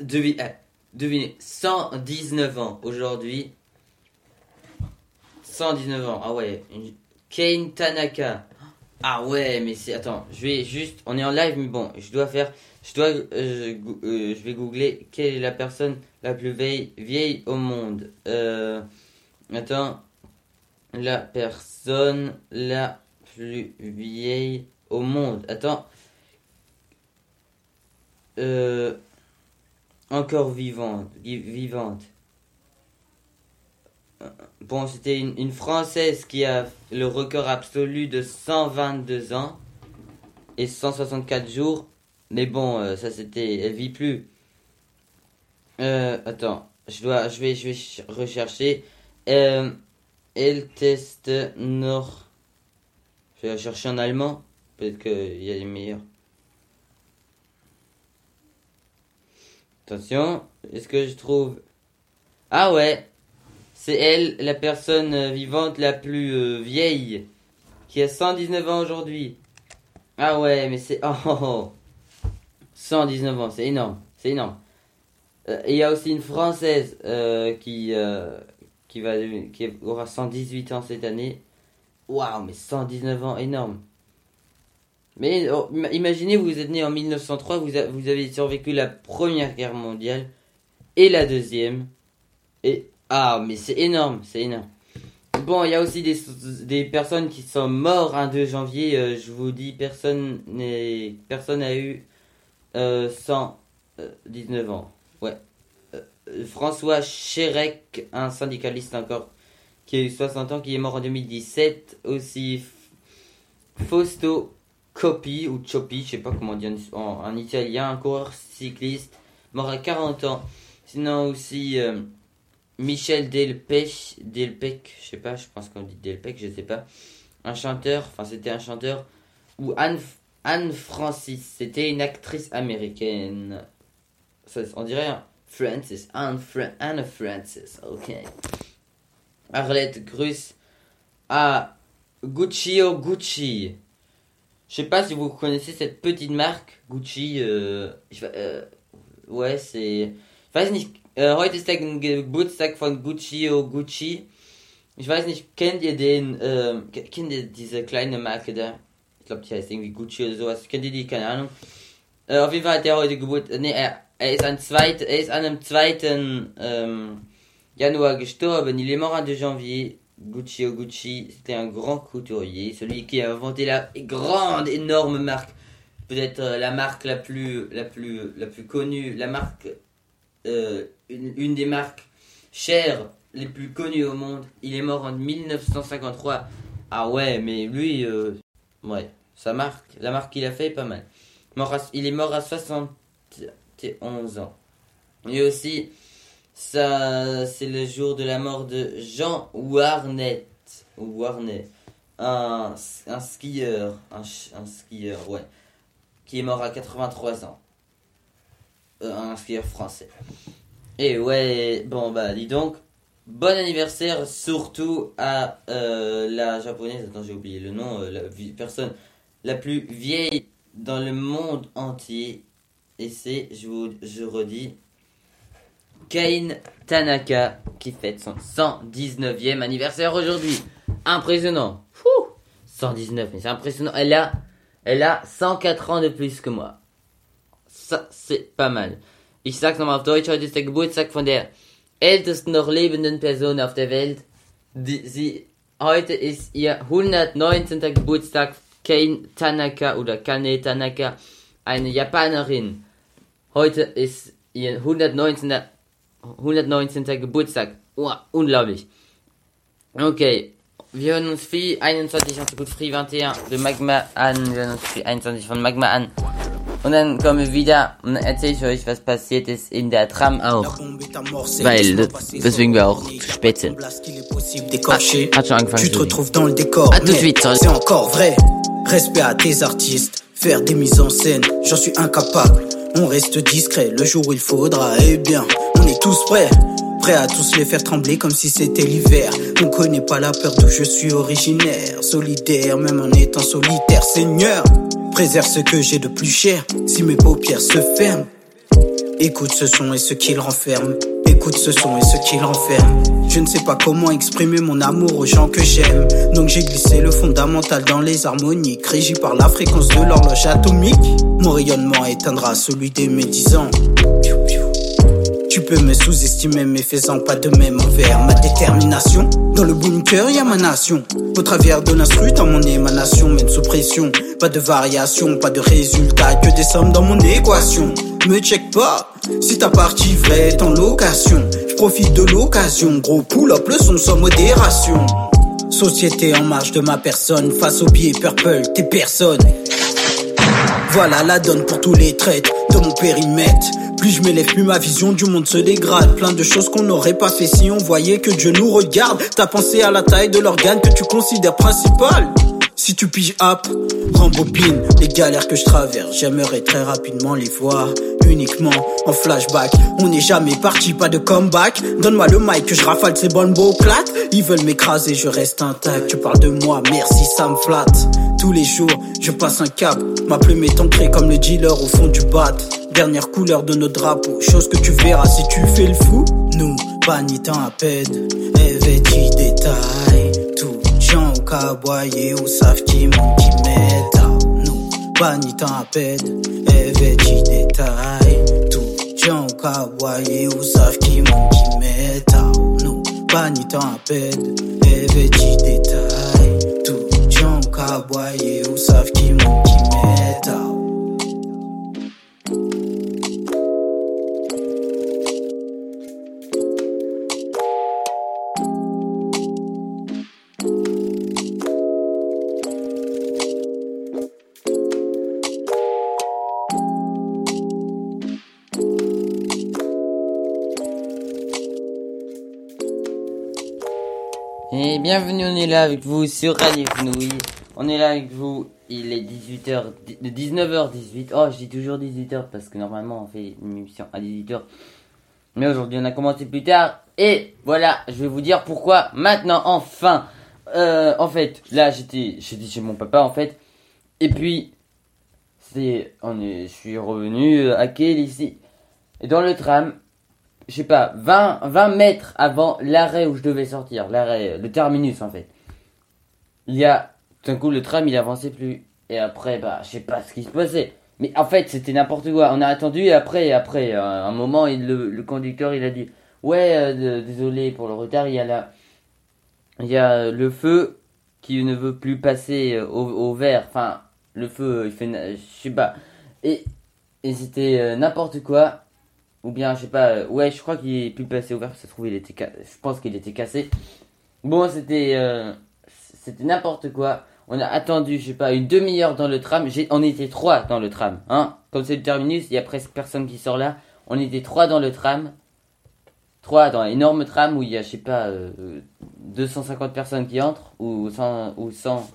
S1: Devi, euh, devinez, 119 ans aujourd'hui. 119 ans, ah ouais. Kane Tanaka. Ah ouais, mais c'est. Attends, je vais juste. On est en live, mais bon, je dois faire. Je dois. euh, euh, je vais googler quelle est la personne la plus vieille, vieille au monde. Euh, attends. La personne la plus vieille au monde. Attends. Euh, encore vivante. vi- vivante. Euh, Bon, c'était une, Française qui a le record absolu de 122 ans et 164 jours. Mais bon, euh, ça c'était, elle vit plus. Attends, je dois, je vais, je vais ch- rechercher. El test Nord. Je vais chercher en allemand. Peut-être qu'il y a des meilleurs. Attention, est-ce que je trouve... Ah ouais, c'est elle, la personne euh, vivante la plus euh, vieille, qui a 119 ans aujourd'hui. Ah ouais, mais c'est... Oh, oh, oh. 119 ans, c'est énorme, c'est énorme. Euh, Il y a aussi une Française qui, qui, va, qui aura 118 ans cette année. Waouh, mais 119 ans, énorme. Mais oh, ima- imaginez, vous êtes né en 1903, vous, a- vous avez survécu la première guerre mondiale et la deuxième. Et ah, mais c'est énorme, c'est énorme. Bon, il y a aussi des, des personnes qui sont mortes un 2 janvier. euh, je vous dis, personne n'est, personne n'a eu euh, 119 ans. Ouais. François Chérec, un syndicaliste encore, qui a eu 60 ans, qui est mort en 2017. Aussi Fausto Coppi, ou Coppi, je sais pas comment dire en, en italien, un coureur cycliste, mort à 40 ans. Sinon aussi euh, Michel Delpech, Delpech, je sais pas, je pense qu'on dit Delpech, je sais pas. Un chanteur, enfin c'était un chanteur. Ou Anne, Anne Francis, c'était une actrice américaine. Ça, on dirait un Francis, Anne, Fra- Anne Francis, ok. Arlette Grus à Guccio Gucci. Je sais pas si vous connaissez cette petite marque, Gucci. Äh, ich, we- äh, ouais, c'est. Ich weiß nicht, äh, heute ist der Geburtstag von Guccio Gucci. Ich weiß nicht, kennt ihr den, ke- kennt ihr diese kleine Marke da? Ich glaube, die heißt irgendwie Gucci oder sowas. Kennt ihr die? Keine Ahnung. Äh, auf jeden Fall hat der heute Geburt. äh, Nee, er, er ist an zweit, er ist an einem 2. Ähm, Januar gestorben. Il est mort en 2 janvier. Gucci Gucci, c'était un grand couturier, celui qui a inventé la grande, énorme marque, peut-être euh, la marque la plus, la plus, la plus connue, la marque, euh, une, des marques chères les plus connues au monde. Il est mort en 1953. Ah ouais, mais lui, euh, ouais, sa marque, la marque qu'il a fait est pas mal. Mort à- il est mort à 71 ans. Et aussi, ça, c'est le jour de la mort de Jean Warnet. Ou Warnet. Un, un skieur. Un, skieur, ouais. Qui est mort à 83 ans. Euh, un skieur français. Et ouais, bon bah dis donc. Bon anniversaire surtout à euh, la japonaise, attends j'ai oublié le nom, euh, la personne la plus vieille dans le monde entier. Et c'est, je vous je redis, Kane Tanaka qui fête son 119e anniversaire aujourd'hui. Impressionnant. Fouh 119, mais c'est impressionnant. Elle a, elle a 104 ans de plus que moi. Ça, c'est pas mal. Ich sag's nochmal auf Deutsch, heute ist der Geburtstag von der ältesten noch lebenden Person auf der Welt. Die, sie, heute ist ihr 119. Geburtstag. Kane Tanaka oder Kane Tanaka, eine Japanerin. Heute ist ihr 119. 119. Geburtstag. Oh, unglaublich. Okay. Wir hören uns Free 21 und gut Free 21 de Magma an. Wir hören uns Free 21 von Magma an. Und dann kommen wir wieder und dann erzähle ich euch, was passiert ist in der Tram auch. Weil, deswegen wir auch zu spät sind. Ah, hat schon angefangen
S7: Tu te
S1: zu
S7: retrouves dans le décor.
S1: À tout de suite,
S7: C'est encore vrai. Respect à tes artistes. Faire des mises en scène, j'en suis incapable. On reste discret le jour où il faudra. Eh bien, on est tous prêts. Prêts à tous les faire trembler comme si c'était l'hiver. On connaît pas la peur d'où je suis originaire. Solidaire, même en étant solitaire. Seigneur, préserve ce que j'ai de plus cher. Si mes paupières se ferment. Écoute ce son et ce qu'il renferme. Écoute ce son et ce qu'il renferme. Je ne sais pas comment exprimer mon amour aux gens que j'aime. Donc j'ai glissé le fondamental dans les harmoniques. Régi par la fréquence de l'horloge atomique. Mon rayonnement éteindra celui des médisants. Tu peux me sous-estimer, mais faisant pas de même envers ma détermination. Dans le bunker, y a ma nation. Au travers de l'instru, dans mon émanation, mène sous pression. Pas de variation, pas de résultat, que des sommes dans mon équation. Me check pas. Si ta partie vraie est en location, je profite de l'occasion. Gros pull up le son sans modération. Société en marge de ma personne, face au pied purple, t'es personne. Voilà la donne pour tous les traites de mon périmètre. Plus je m'élève, plus ma vision du monde se dégrade. Plein de choses qu'on n'aurait pas fait si on voyait que Dieu nous regarde. T'as pensé à la taille de l'organe que tu considères principal. Si tu piges app, rembobine les galères que je traverse. J'aimerais très rapidement les voir uniquement en flashback. On n'est jamais parti, pas de comeback. Donne-moi le mic que je rafale ces bonnes beaux claques. Ils veulent m'écraser, je reste intact. Tu parles de moi, merci, ça me flatte. Tous les jours, je passe un cap. Ma plume est ancrée comme le dealer au fond du bat. Dernière couleur de notre drapeau, chose que tu verras si tu fais le fou. Nous, panitant à peine, évêtis détails. Caboyer ou savent qui monte qui m'état. Nous, panitant à peine, évêtis détails. Tout gens au caboyer ou savent qui monte qui m'état. Nous, panitant à peine, évêtis détails. Tout gens au caboyer ou savent qui monte
S1: bienvenue, on est là avec vous sur Radio Fenouille. On est là avec vous, il est 18h, de 19h18. Oh, je dis toujours 18h parce que normalement on fait une émission à 18h. Mais aujourd'hui on a commencé plus tard. Et voilà, je vais vous dire pourquoi maintenant, enfin. Euh, en fait, là j'étais chez mon papa en fait. Et puis, c'est, est, je suis revenu euh, à Kiel ici. Et dans le tram, je sais pas, 20, 20 mètres avant l'arrêt où je devais sortir, l'arrêt, le terminus en fait. Il y a, tout d'un coup, le tram il avançait plus. Et après, bah, je sais pas ce qui se passait. Mais en fait, c'était n'importe quoi. On a attendu et après, après, euh, un moment, il, le, le conducteur il a dit Ouais, euh, désolé pour le retard, il y a la, il y a le feu qui ne veut plus passer euh, au, au vert. Enfin, le feu, il fait, je sais pas. Et, et c'était euh, n'importe quoi. Ou bien, je sais pas, euh, ouais, je crois qu'il est plus passé au vert, ça se trouve, il était je pense qu'il était cassé. Bon, c'était, euh, c'était n'importe quoi. On a attendu, je sais pas, une demi-heure dans le tram. On était trois dans le tram, hein. Comme c'est le terminus, il y a presque personne qui sort là. On était trois dans le tram. Trois dans l'énorme tram où il y a, je sais pas, euh, 250 personnes qui entrent, ou 100, ou 100,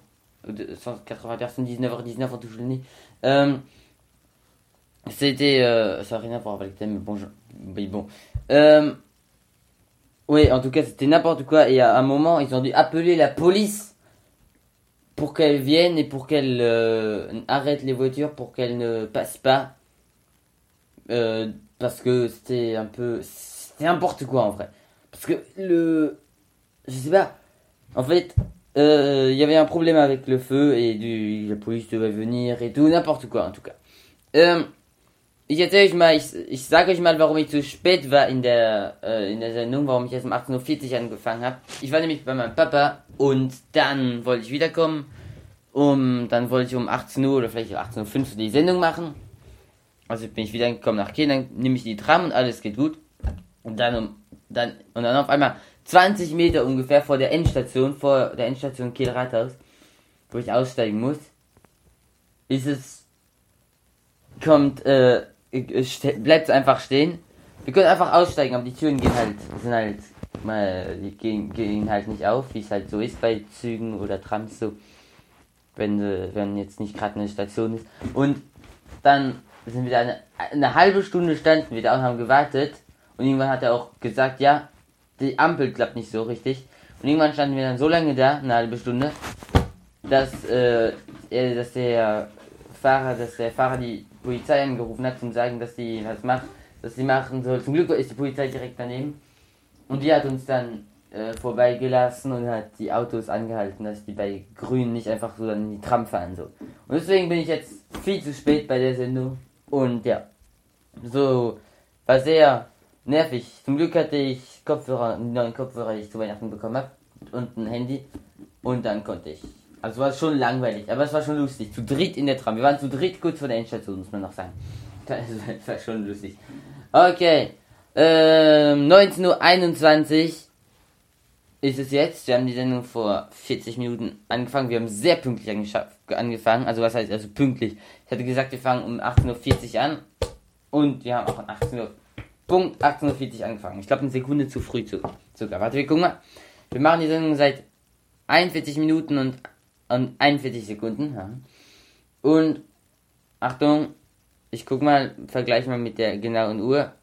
S1: ou de- 180 personnes, 19h19, on touche le nez. Euh, c'était, euh, ça n'a rien à voir avec le thème, mais bon, je- bon. Euh, oui, en tout cas, c'était n'importe quoi. Et à un moment, ils ont dû appeler la police pour qu'elle vienne et pour qu'elle euh, arrête les voitures, pour qu'elles ne passent pas. Euh, parce que c'était un peu. C'était n'importe quoi en vrai. Parce que le. Je sais pas. En fait, euh, il y avait un problème avec le feu et du, la police devait venir et tout, n'importe quoi en tout cas. Ähm, ich erzähle euch mal, ich, ich sage euch mal, warum ich zu spät war in der, äh, in der Sendung, warum ich erst um 18.40 Uhr angefangen habe. Ich war nämlich bei meinem Papa und dann wollte ich wiederkommen. Um, dann wollte ich um 18 Uhr oder vielleicht 18.05 Uhr die Sendung machen. Also bin ich wieder gekommen nach Kiel, dann nehme ich die Tram und alles geht gut. Und dann um, dann, und dann auf einmal 20 Meter ungefähr vor der Endstation, vor der Endstation Kiel Rathaus, wo ich aussteigen muss, ist es, kommt, äh, bleibt einfach stehen. Wir können einfach aussteigen, aber die Türen gehen halt, sind halt, mal, gehen, gehen halt nicht auf, wie es halt so ist bei Zügen oder Trams so, wenn, wenn jetzt nicht gerade eine Station ist. Und dann sind wir da eine, eine halbe Stunde standen wir da und haben gewartet. Und irgendwann hat er auch gesagt, ja, die Ampel klappt nicht so richtig. Und irgendwann standen wir dann so lange da, eine halbe Stunde, dass, äh, dass der Fahrer, dass der Fahrer die Polizei angerufen hat und sagen, dass die was macht, dass sie machen soll. Zum Glück ist die Polizei direkt daneben. Und die hat uns dann äh, vorbeigelassen und hat die Autos angehalten, dass die bei Grün nicht einfach so dann in die Tram fahren so. Und deswegen bin ich jetzt viel zu spät bei der Sendung. Und ja, so war sehr nervig. Zum Glück hatte ich Kopfhörer, einen neuen Kopfhörer, die ich zu Weihnachten bekommen habe und ein Handy. Und dann konnte ich. Also war schon langweilig, aber es war schon lustig. Zu dritt in der Tram. Wir waren zu dritt kurz vor der Endstation, muss man noch sagen. Das war schon lustig. Okay. Ähm, 19.21 Uhr ist es jetzt. Wir haben die Sendung vor 40 Minuten angefangen. Wir haben sehr pünktlich angefangen. Also was heißt also pünktlich? Ich hatte gesagt, wir fangen um 18.40 Uhr an. Und wir haben auch um 18 Uhr, Punkt 18.40 Uhr angefangen. Ich glaube eine Sekunde zu früh zu, sogar. Warte, wir gucken mal. Wir machen die Sendung seit 41 Minuten und, und 41 Sekunden. Und Achtung, ich guck mal, vergleich mal mit der genauen Uhr.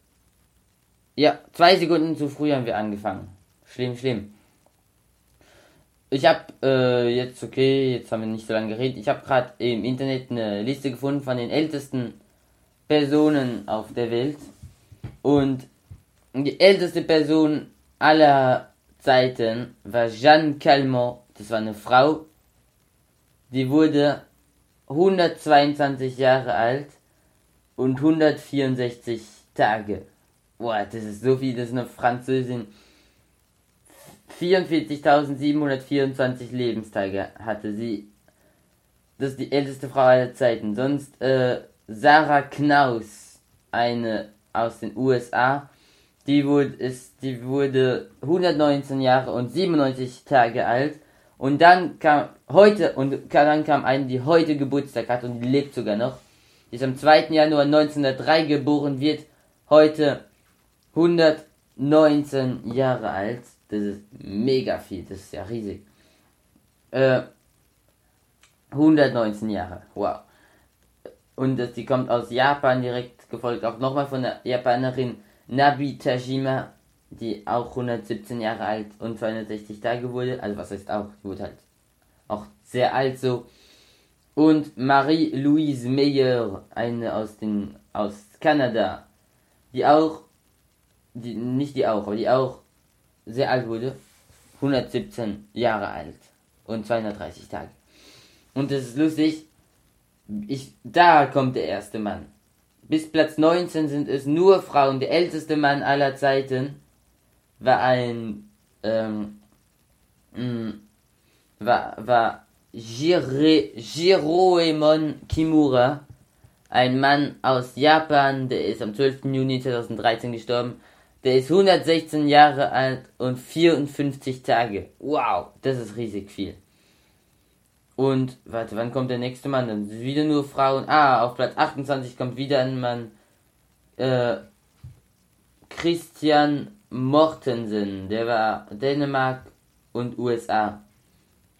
S1: Ja, zwei Sekunden zu früh haben wir angefangen. Schlimm, schlimm. Ich habe äh, jetzt, okay, jetzt haben wir nicht so lange geredet. Ich habe gerade im Internet eine Liste gefunden von den ältesten Personen auf der Welt. Und die älteste Person aller Zeiten war Jeanne Calment. Das war eine Frau. Die wurde 122 Jahre alt und 164 Tage. Boah, das ist so viel, das ist eine Französin. 44.724 Lebenstage hatte sie. Das ist die älteste Frau aller Zeiten. Sonst äh, Sarah Knaus, eine aus den USA, die wurde, ist, die wurde 119 Jahre und 97 Tage alt. Und dann kam heute, und dann kam eine, die heute Geburtstag hat und die lebt sogar noch. Die ist am 2. Januar 1903 geboren, wird heute 119 Jahre alt. Das ist mega viel, das ist ja riesig. Äh, 119 Jahre, wow. Und das, die kommt aus Japan, direkt gefolgt auch nochmal von der Japanerin Nabi Tajima, die auch 117 Jahre alt und 260 Tage wurde. Also was heißt auch, die wurde halt auch sehr alt so. Und Marie-Louise Meyer, eine aus den aus Kanada, die auch, die, nicht die auch, aber die auch sehr alt wurde, 117 Jahre alt und 230 Tage. Und das ist lustig, ich, da kommt der erste Mann. Bis Platz 19 sind es nur Frauen. Der älteste Mann aller Zeiten war ein, ähm, mh, war, war Jire, Jiroemon Kimura, ein Mann aus Japan, der ist am 12. Juni 2013 gestorben. Der ist 116 Jahre alt und 54 Tage. Wow, das ist riesig viel. Und, warte, wann kommt der nächste Mann? Dann sind wieder nur Frauen. Ah, auf Platz 28 kommt wieder ein Mann. Äh, Christian Mortensen. Der war Dänemark und USA.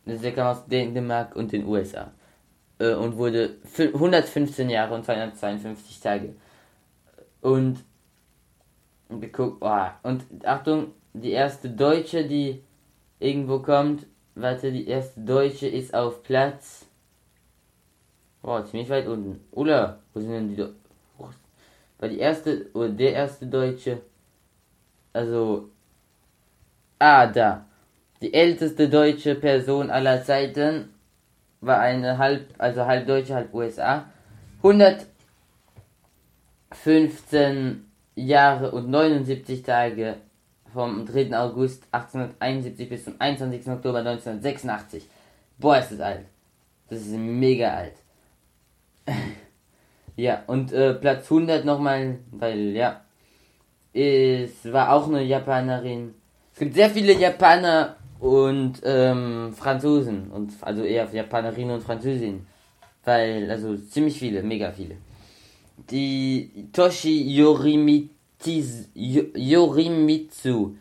S1: Der kam aus Dänemark und den USA. Äh, und wurde 115 Jahre und 252 Tage. Und, guck, oh, und Achtung, die erste Deutsche, die irgendwo kommt, warte, die erste Deutsche ist auf Platz. Boah, ziemlich weit unten. Oder, wo sind denn die Do Weil die erste, oder der erste Deutsche. Also. Ah, da. Die älteste deutsche Person aller Zeiten war eine halb, also halb Deutsche, halb USA. 115 Jahre und 79 Tage vom 3. August 1871 bis zum 21. Oktober 1986. Boah, ist das alt. Das ist mega alt. ja, und äh, Platz 100 nochmal, weil, ja, es war auch eine Japanerin. Es gibt sehr viele Japaner und ähm, Franzosen und also eher Japanerinnen und Französinnen. Weil, also ziemlich viele, mega viele. Die Toshi Yorimitis, Yorimitsu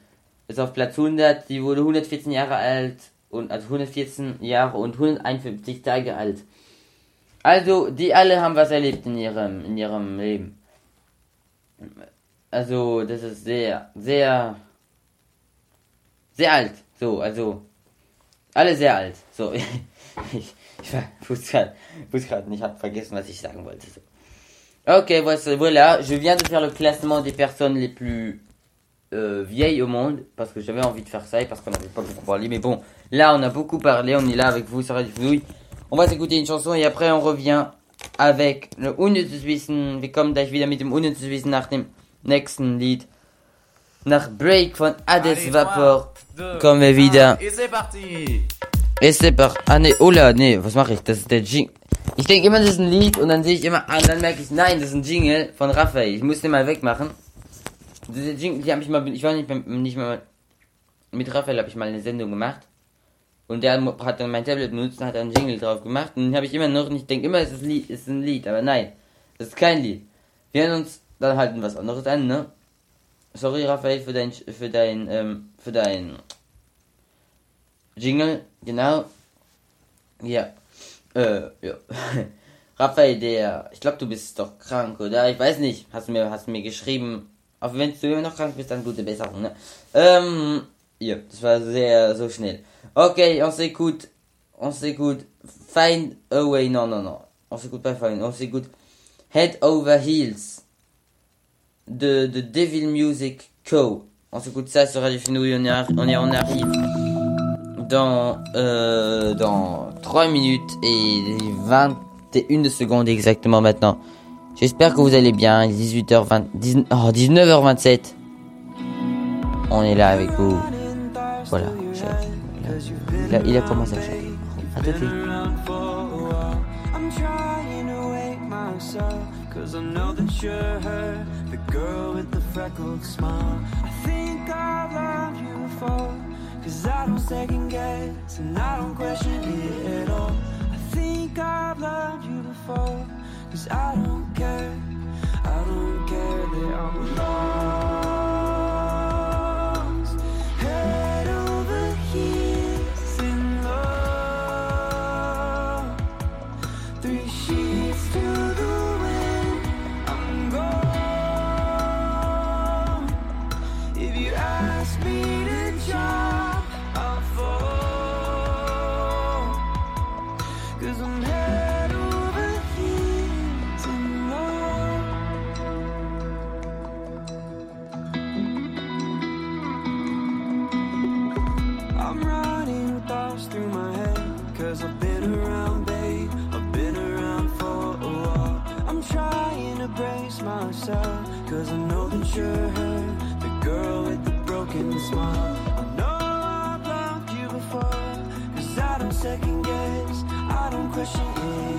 S1: ist auf Platz 100. Die wurde 114 Jahre alt und also 114 Jahre und 151 Tage alt. Also, die alle haben was erlebt in ihrem, in ihrem Leben. Also, das ist sehr, sehr, sehr alt. So, also, alle sehr alt. So, ich, ich, ich wusste gerade nicht, hab vergessen, was ich sagen wollte. So. Ok, voilà, je viens de faire le classement des personnes les plus euh, vieilles au monde, parce que j'avais envie de faire ça et parce qu'on n'avait pas beaucoup parlé. Mais bon, là on a beaucoup parlé, on est là avec vous sur Radio Fouille. On va s'écouter une chanson et après on revient avec le unnützes Wissen. Wir kommen gleich wieder mit dem unnützes Wissen nach dem nächsten Lied. Nach Break von Hades Vapor kommen wir wieder.
S8: Et c'est parti
S1: Et c'est par... Ah nee, oh là, nee, was mache ich? Das ist der Jing... Ich denke immer, das ist ein Lied und dann sehe ich immer, ah, dann merke ich, nein, das ist ein Jingle von Raphael. Ich muss den mal wegmachen. Diese Jingle, die habe ich mal, ich war nicht, mehr- nicht mal, mit Raphael habe ich mal eine Sendung gemacht. Und der hat dann mein Tablet benutzt und hat einen Jingle drauf gemacht. Und den habe ich immer noch nicht, ich denke immer, es ist, ein Lied, es ist ein Lied, aber nein, es ist kein Lied. Wir hören uns dann halt was anderes an, ne? Sorry, Raphael, für dein, für dein, ähm, für dein Jingle, genau. Ja. Äh, ja. Raphael, der, ich glaube, du bist doch krank, oder? Ich weiß nicht. Hast du mir, hast du mir geschrieben. Aber wenn du immer noch krank bist, dann gute Besserung, ne? Ähm, ja, das war sehr, so schnell. Okay, on s'écoute, on s'écoute Find a Way, non, non, non. On s'écoute pas Find, on s'écoute Head Over Heels de, de Devil Music Co. On s'écoute ça sur Radio Fenouille, on, est on, on arrive dans, euh, dans 3 minutes et 21 secondes exactement maintenant. J'espère que vous allez bien, il est 18h20, 19, oh, 19h27. On est là avec vous. Voilà, cher. il a, il a commencé à chanter. À
S9: Cause I know that you're her The girl with the freckled smile. I think I've loved you before Cause I don't second guess And I don't question it at all. I think I've loved you before Cause I don't care. I don't care that I'm lost I you're her The girl with the broken smile. I know I've loved you before Cause I don't second guess I don't question it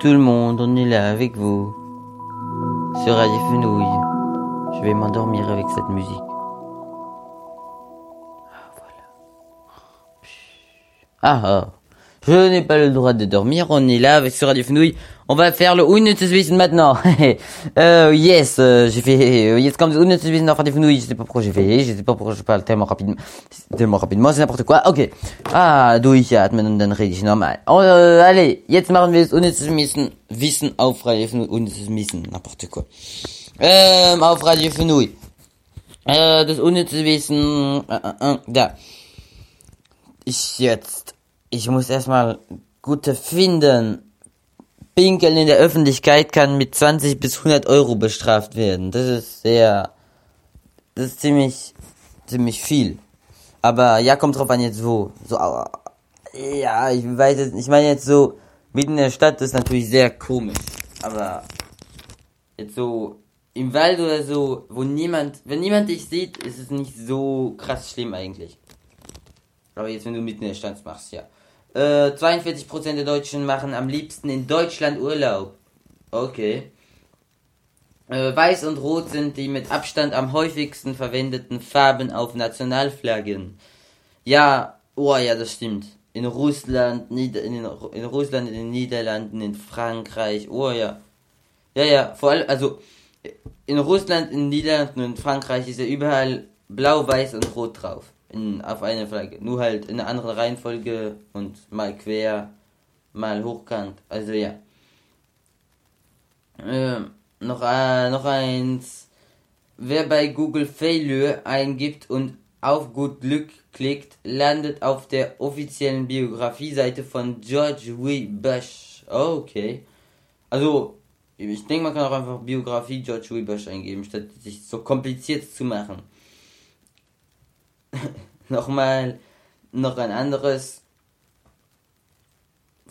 S1: Tout le monde, on est là avec vous. Sur Radio Fenouille. Je vais m'endormir avec cette musique. Ah, voilà. Ah, ah. Je n'ai pas le droit de dormir, on est là avec sur Radio Fenouille. On va faire le Unnützes Wissen maintenant. euh, yes, euh, j'ai fait, euh, yes, comme Unnützes Wissen auf Radio Fenouille. Je sais pas pourquoi j'ai fait, je sais pas pourquoi je parle tellement rapidement, tellement rapidement, c'est n'importe quoi. Okay. Ah, durchatmen und dann rede ich normal. Äh, allez, jetzt machen wir das Unnützes Wissen, auf Radio Fenouille, Unnützes Wissen, n'importe quoi. Ähm, auf Radio Fenouille. Äh, das Unnützes Wissen, äh, äh, äh, da. Ich jetzt, ich muss erstmal gute finden. Pinkeln in der Öffentlichkeit kann mit 20 bis 100 Euro bestraft werden. Das ist sehr, das ist ziemlich ziemlich viel. Aber ja, kommt drauf an jetzt wo. So, ja, ich weiß jetzt, ich meine jetzt so, mitten in der Stadt ist natürlich sehr komisch. Aber jetzt so im Wald oder so, wo niemand, wenn niemand dich sieht, ist es nicht so krass schlimm eigentlich. Aber jetzt, wenn du mitten in der Stadt machst, ja. Äh, 42% der Deutschen machen am liebsten in Deutschland Urlaub. Okay. Äh, Weiß und Rot sind die mit Abstand am häufigsten verwendeten Farben auf Nationalflaggen. Ja, oh ja, das stimmt. In Russland, Nieder in, den, in Russland, in den Niederlanden, in Frankreich, oh ja. Ja, ja, vor allem, also in Russland, in den Niederlanden und Frankreich ist ja überall blau, weiß und rot drauf. In, auf einer Flagge. Nur halt in einer anderen Reihenfolge und mal quer, mal hochkant. Also ja. Ähm, noch, äh, noch eins. Wer bei Google Failure eingibt und auf gut Glück klickt, landet auf der offiziellen Biografie-Seite von George W. Bush. Okay. Also, ich denke, man kann auch einfach Biografie George W. Bush eingeben, statt sich so kompliziert zu machen. Nochmal, noch ein anderes.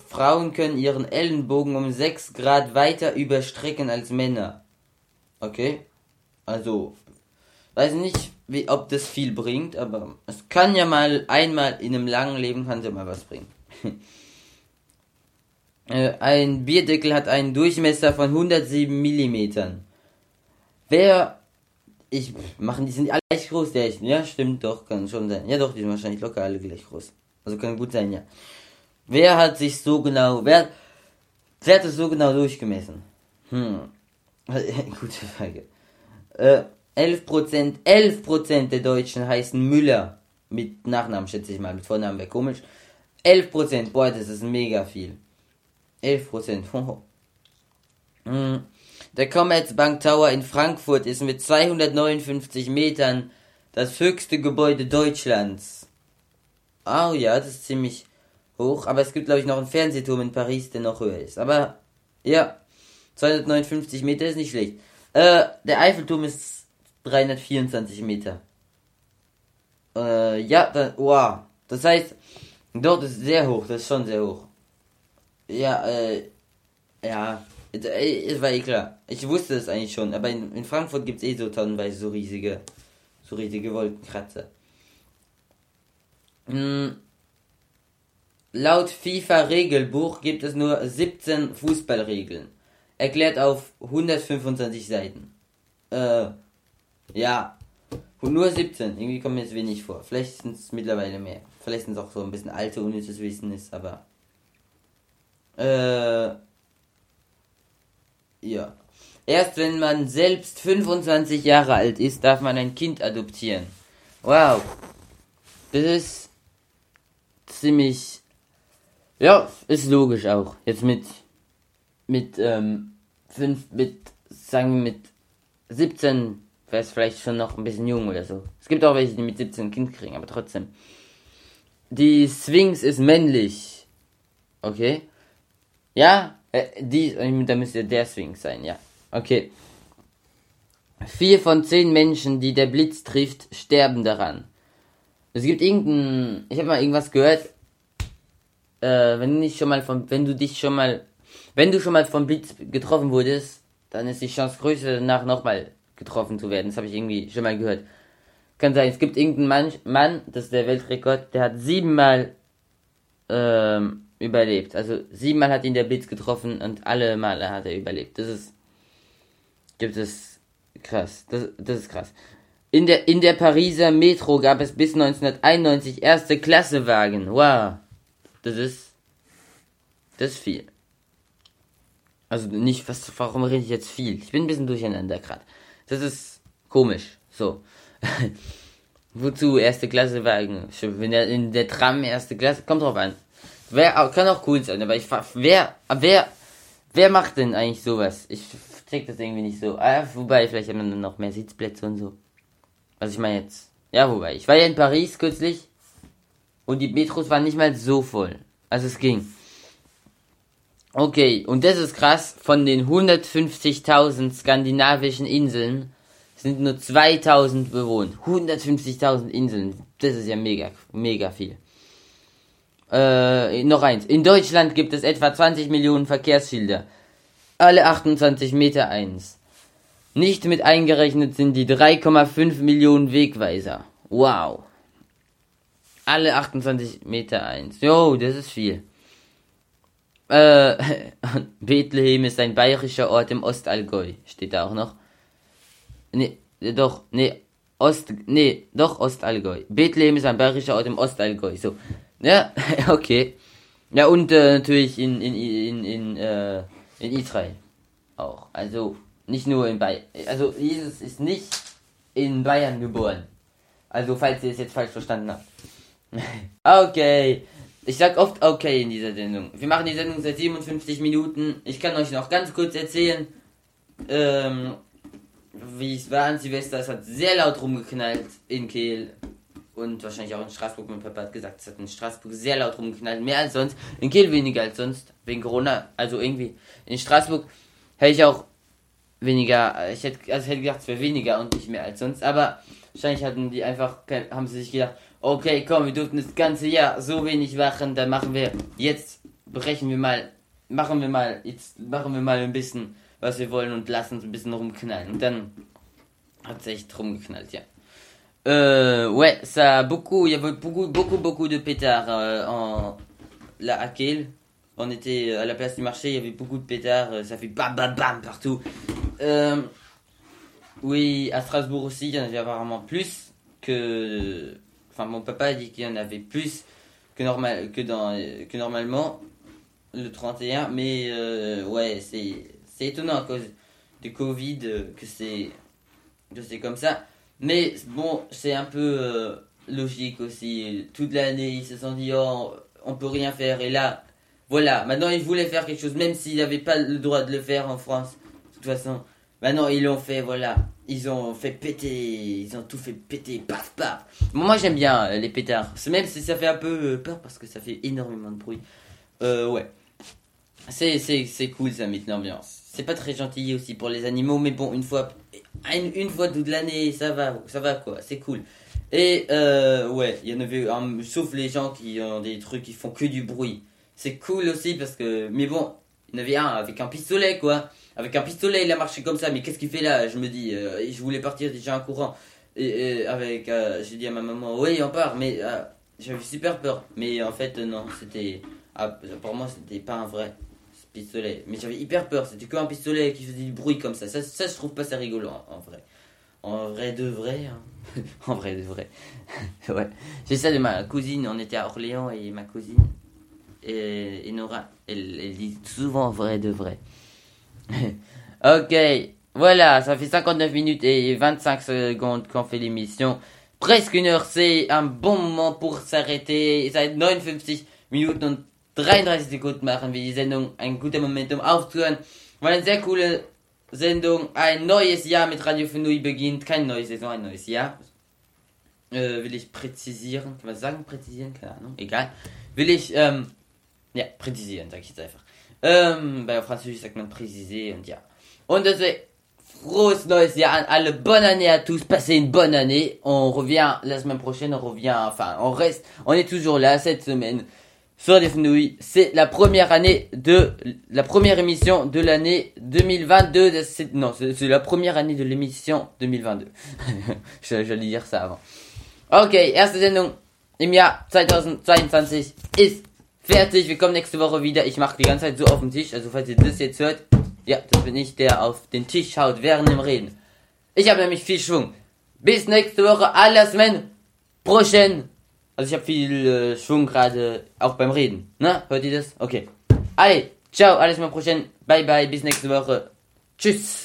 S1: Frauen können ihren Ellenbogen um 6 Grad weiter überstrecken als Männer. Okay? Also, weiß nicht, wie, ob das viel bringt, aber es kann ja mal einmal in einem langen Leben kann ja mal was bringen. Äh, ein Bierdeckel hat einen Durchmesser von 107 Millimetern. Wer ich machen die sind alle gleich groß, der ich, ja, stimmt doch, kann schon sein. Ja doch, die sind wahrscheinlich locker alle gleich groß. Also kann gut sein, ja. Wer hat sich so genau, wer, wer hat es so genau durchgemessen? Hm. Gute Frage. Äh, 11%, 11% der Deutschen heißen Müller. Mit Nachnamen schätze ich mal, mit Vornamen wäre komisch. 11%, boah, das ist mega viel. 11%. Hm. Der Commerzbank Tower in Frankfurt ist mit 259 Metern das höchste Gebäude Deutschlands. Oh ja, das ist ziemlich hoch. Aber es gibt, glaube ich, noch einen Fernsehturm in Paris, der noch höher ist. Aber ja, 259 Meter ist nicht schlecht. Äh, der Eiffelturm ist 324 Meter. Äh, ja, da, wow. Das heißt, dort ist sehr hoch, das ist schon sehr hoch. Ja, äh, ja, es war eh klar. Ich wusste es eigentlich schon, aber in, in Frankfurt gibt es eh so tonnenweise so riesige, so riesige Wolkenkratzer. Hm. Laut FIFA-Regelbuch gibt es nur 17 Fußballregeln. Erklärt auf 125 Seiten. Äh, ja. Nur 17. Irgendwie kommt mir jetzt wenig vor. Vielleicht sind es mittlerweile mehr. Vielleicht sind es auch so ein bisschen alte, unnützes Wissen ist, aber. Äh. Ja. Erst wenn man selbst 25 Jahre alt ist, darf man ein Kind adoptieren. Wow. Das ist ziemlich. Ja, ist logisch auch. Jetzt mit. Mit, ähm, 5, mit, sagen wir mit 17 wäre es vielleicht schon noch ein bisschen jung oder so. Es gibt auch welche, die mit 17 ein Kind kriegen, aber trotzdem. Die Sphinx ist männlich. Okay? Ja, äh, die, da müsste der Sphinx sein, ja. Okay. Vier von zehn Menschen, die der Blitz trifft, sterben daran. Es gibt irgendein, ich habe mal irgendwas gehört, äh, wenn du nicht schon mal von, wenn du dich schon mal, wenn du schon mal vom Blitz getroffen wurdest, dann ist die Chance größer, danach nochmal getroffen zu werden. Das habe ich irgendwie schon mal gehört. Kann sein, es gibt irgendeinen Mann, das ist der Weltrekord, der hat siebenmal ähm, überlebt. Also siebenmal hat ihn der Blitz getroffen und alle Male hat er überlebt. Das ist, gibt es krass. Das, das ist krass. In der, in der Pariser Metro gab es bis 1991 erste Klassewagen. Wow. Das ist, das ist viel. Also nicht, was, warum rede ich jetzt viel? Ich bin ein bisschen durcheinander gerade. Das ist komisch. So. Wozu erste Klasse Wagen? Wenn er in der Tram erste Klasse, kommt drauf an. Wer, kann auch cool sein, aber ich wer, wer, wer macht denn eigentlich sowas? Ich check das irgendwie nicht so. Ah, wobei, vielleicht haben wir noch mehr Sitzplätze und so. Was ich meine jetzt. Ja, wobei. Ich war ja in Paris kürzlich und die Metros waren nicht mal so voll. Also es ging. Okay, und das ist krass. Von den 150.000 skandinavischen Inseln sind nur 2000 bewohnt. 150.000 Inseln. Das ist ja mega, mega viel. Äh, noch eins. In Deutschland gibt es etwa 20 Millionen Verkehrsschilder. Alle 28 Meter eins. Nicht mit eingerechnet sind die 3,5 Millionen Wegweiser. Wow. Alle 28 Meter eins. Jo, das ist viel. Äh, Bethlehem ist ein bayerischer Ort im Ostallgäu. Steht da auch noch. Nee, doch, nee, Ost, nee, doch Ostallgäu. Bethlehem ist ein bayerischer Ort im Ostallgäu. So. Ja, okay. Ja, und äh, natürlich in, in, in, in, äh, in Israel auch. Also nicht nur in Bayern. Also Jesus ist nicht in Bayern geboren. Also falls ihr es jetzt falsch verstanden habt. okay. Ich sag oft okay in dieser Sendung. Wir machen die Sendung seit 57 Minuten. Ich kann euch noch ganz kurz erzählen, ähm, wie es war an Silvester. Es hat sehr laut rumgeknallt in Kehl und wahrscheinlich auch in Straßburg. Mein Papa hat gesagt, es hat in Straßburg sehr laut rumgeknallt. Mehr als sonst. In Kehl weniger als sonst. Wegen Corona. Also irgendwie. In Straßburg hätte ich auch weniger. Ich hätte, also ich hätte gedacht, es wäre weniger und nicht mehr als sonst. Aber wahrscheinlich hatten die einfach, haben sie sich gedacht, okay, komm, wir durften das ganze Jahr so wenig wachen, dann machen wir jetzt, brechen wir mal, machen wir mal, jetzt machen wir mal ein bisschen, was wir wollen und lassen uns ein bisschen rumknallen. Und dann hat es echt rumgeknallt, ja. Euh, ouais, ça a beaucoup, il y avait beaucoup, beaucoup, beaucoup de pétards euh, en là à Kehl. On était à la place du marché, il y avait beaucoup de pétards, euh, ça fait bam bam bam partout. Euh, oui, à Strasbourg aussi, il y en avait apparemment plus que. Enfin, mon papa a dit qu'il y en avait plus que, normal, que, dans, que normalement le 31, mais euh, ouais, c'est étonnant à cause du Covid euh, que c'est comme ça. Mais bon, c'est un peu euh, logique aussi. Toute l'année, ils se sont dit, oh, on peut rien faire. Et là, voilà, maintenant ils voulaient faire quelque chose, même s'ils n'avaient pas le droit de le faire en France. De toute façon, maintenant ils l'ont fait, voilà. Ils ont fait péter, ils ont tout fait péter, paf, paf. Moi j'aime bien euh, les pétards, même si ça fait un peu euh, peur parce que ça fait énormément de bruit. Euh, ouais. C'est, c'est, c'est cool, ça met l'ambiance. C'est pas très gentil aussi pour les animaux, mais bon, une fois, une, une fois toute l'année, ça va, ça va quoi, c'est cool. Et euh, ouais, il y en avait, un- sauf les gens qui ont des trucs qui font que du bruit. C'est cool aussi parce que, mais bon, il y en avait un avec un pistolet quoi. Avec un pistolet, il a marché comme ça, mais qu'est-ce qu'il fait là? Je me dis, euh, je voulais partir déjà en courant. Et, avec, euh, j'ai dit à ma maman, oui, on part, mais j'avais super peur. Mais en fait, non, c'était, ah, pour moi, c'était pas un vrai pistolet. Mais j'avais hyper peur, c'était que un pistolet qui faisait du bruit comme ça. Ça, ça je trouve pas ça rigolo en, en vrai. En vrai de vrai. hein. en vrai de vrai. ouais. J'ai ça de ma cousine, on était à Orléans et ma cousine, et, Nora, elle, dit souvent vrai de vrai. ok, voilà, ça fait 59 minutes et 25 secondes qu'on fait l'émission. Presque une heure, c'est un bon moment pour s'arrêter. Seit 59 Minuten und 33 Sekunden machen wir die Sendung ein guter Momentum aufzuhören. War eine sehr coole Sendung. Ein neues Jahr mit Radio Fenui beginnt. Keine neue Saison, ein neues Jahr. Äh, will ich präzisieren? Kann man sagen präzisieren? Keine Ahnung. Egal. Will ich, ähm, ja, präzisieren, sag ich jetzt einfach. Ähm, bei Französisch sagt man präzisieren und ja. Und deswegen, frohes neues Jahr an alle. Bonne année à tous. Passez une bonne année. On revient la semaine prochaine. On revient, enfin, on reste, on est toujours là cette semaine. Sur les Fenouilles. C'est la première année de, la première émission de l'année 2022. de cette- non, c'est la première année de l'émission 2022. Je- J'allais dire ça avant. Okay, erste Sendung im Jahr 2022 ist fertig. Wir kommen nächste Woche wieder. Ich mache die ganze Zeit so auf dem Tisch. Also falls ihr das jetzt hört, ja, das bin ich, der auf den Tisch schaut während dem Reden. Ich habe nämlich viel Schwung. Bis nächste Woche. La semaine prochaine. Also ich habe viel äh, Schwung gerade auch beim Reden. Ne? Hört ihr das? Okay. Allez, ciao, à la semaine prochaine. Bye bye, bis nächste Woche. Tschüss.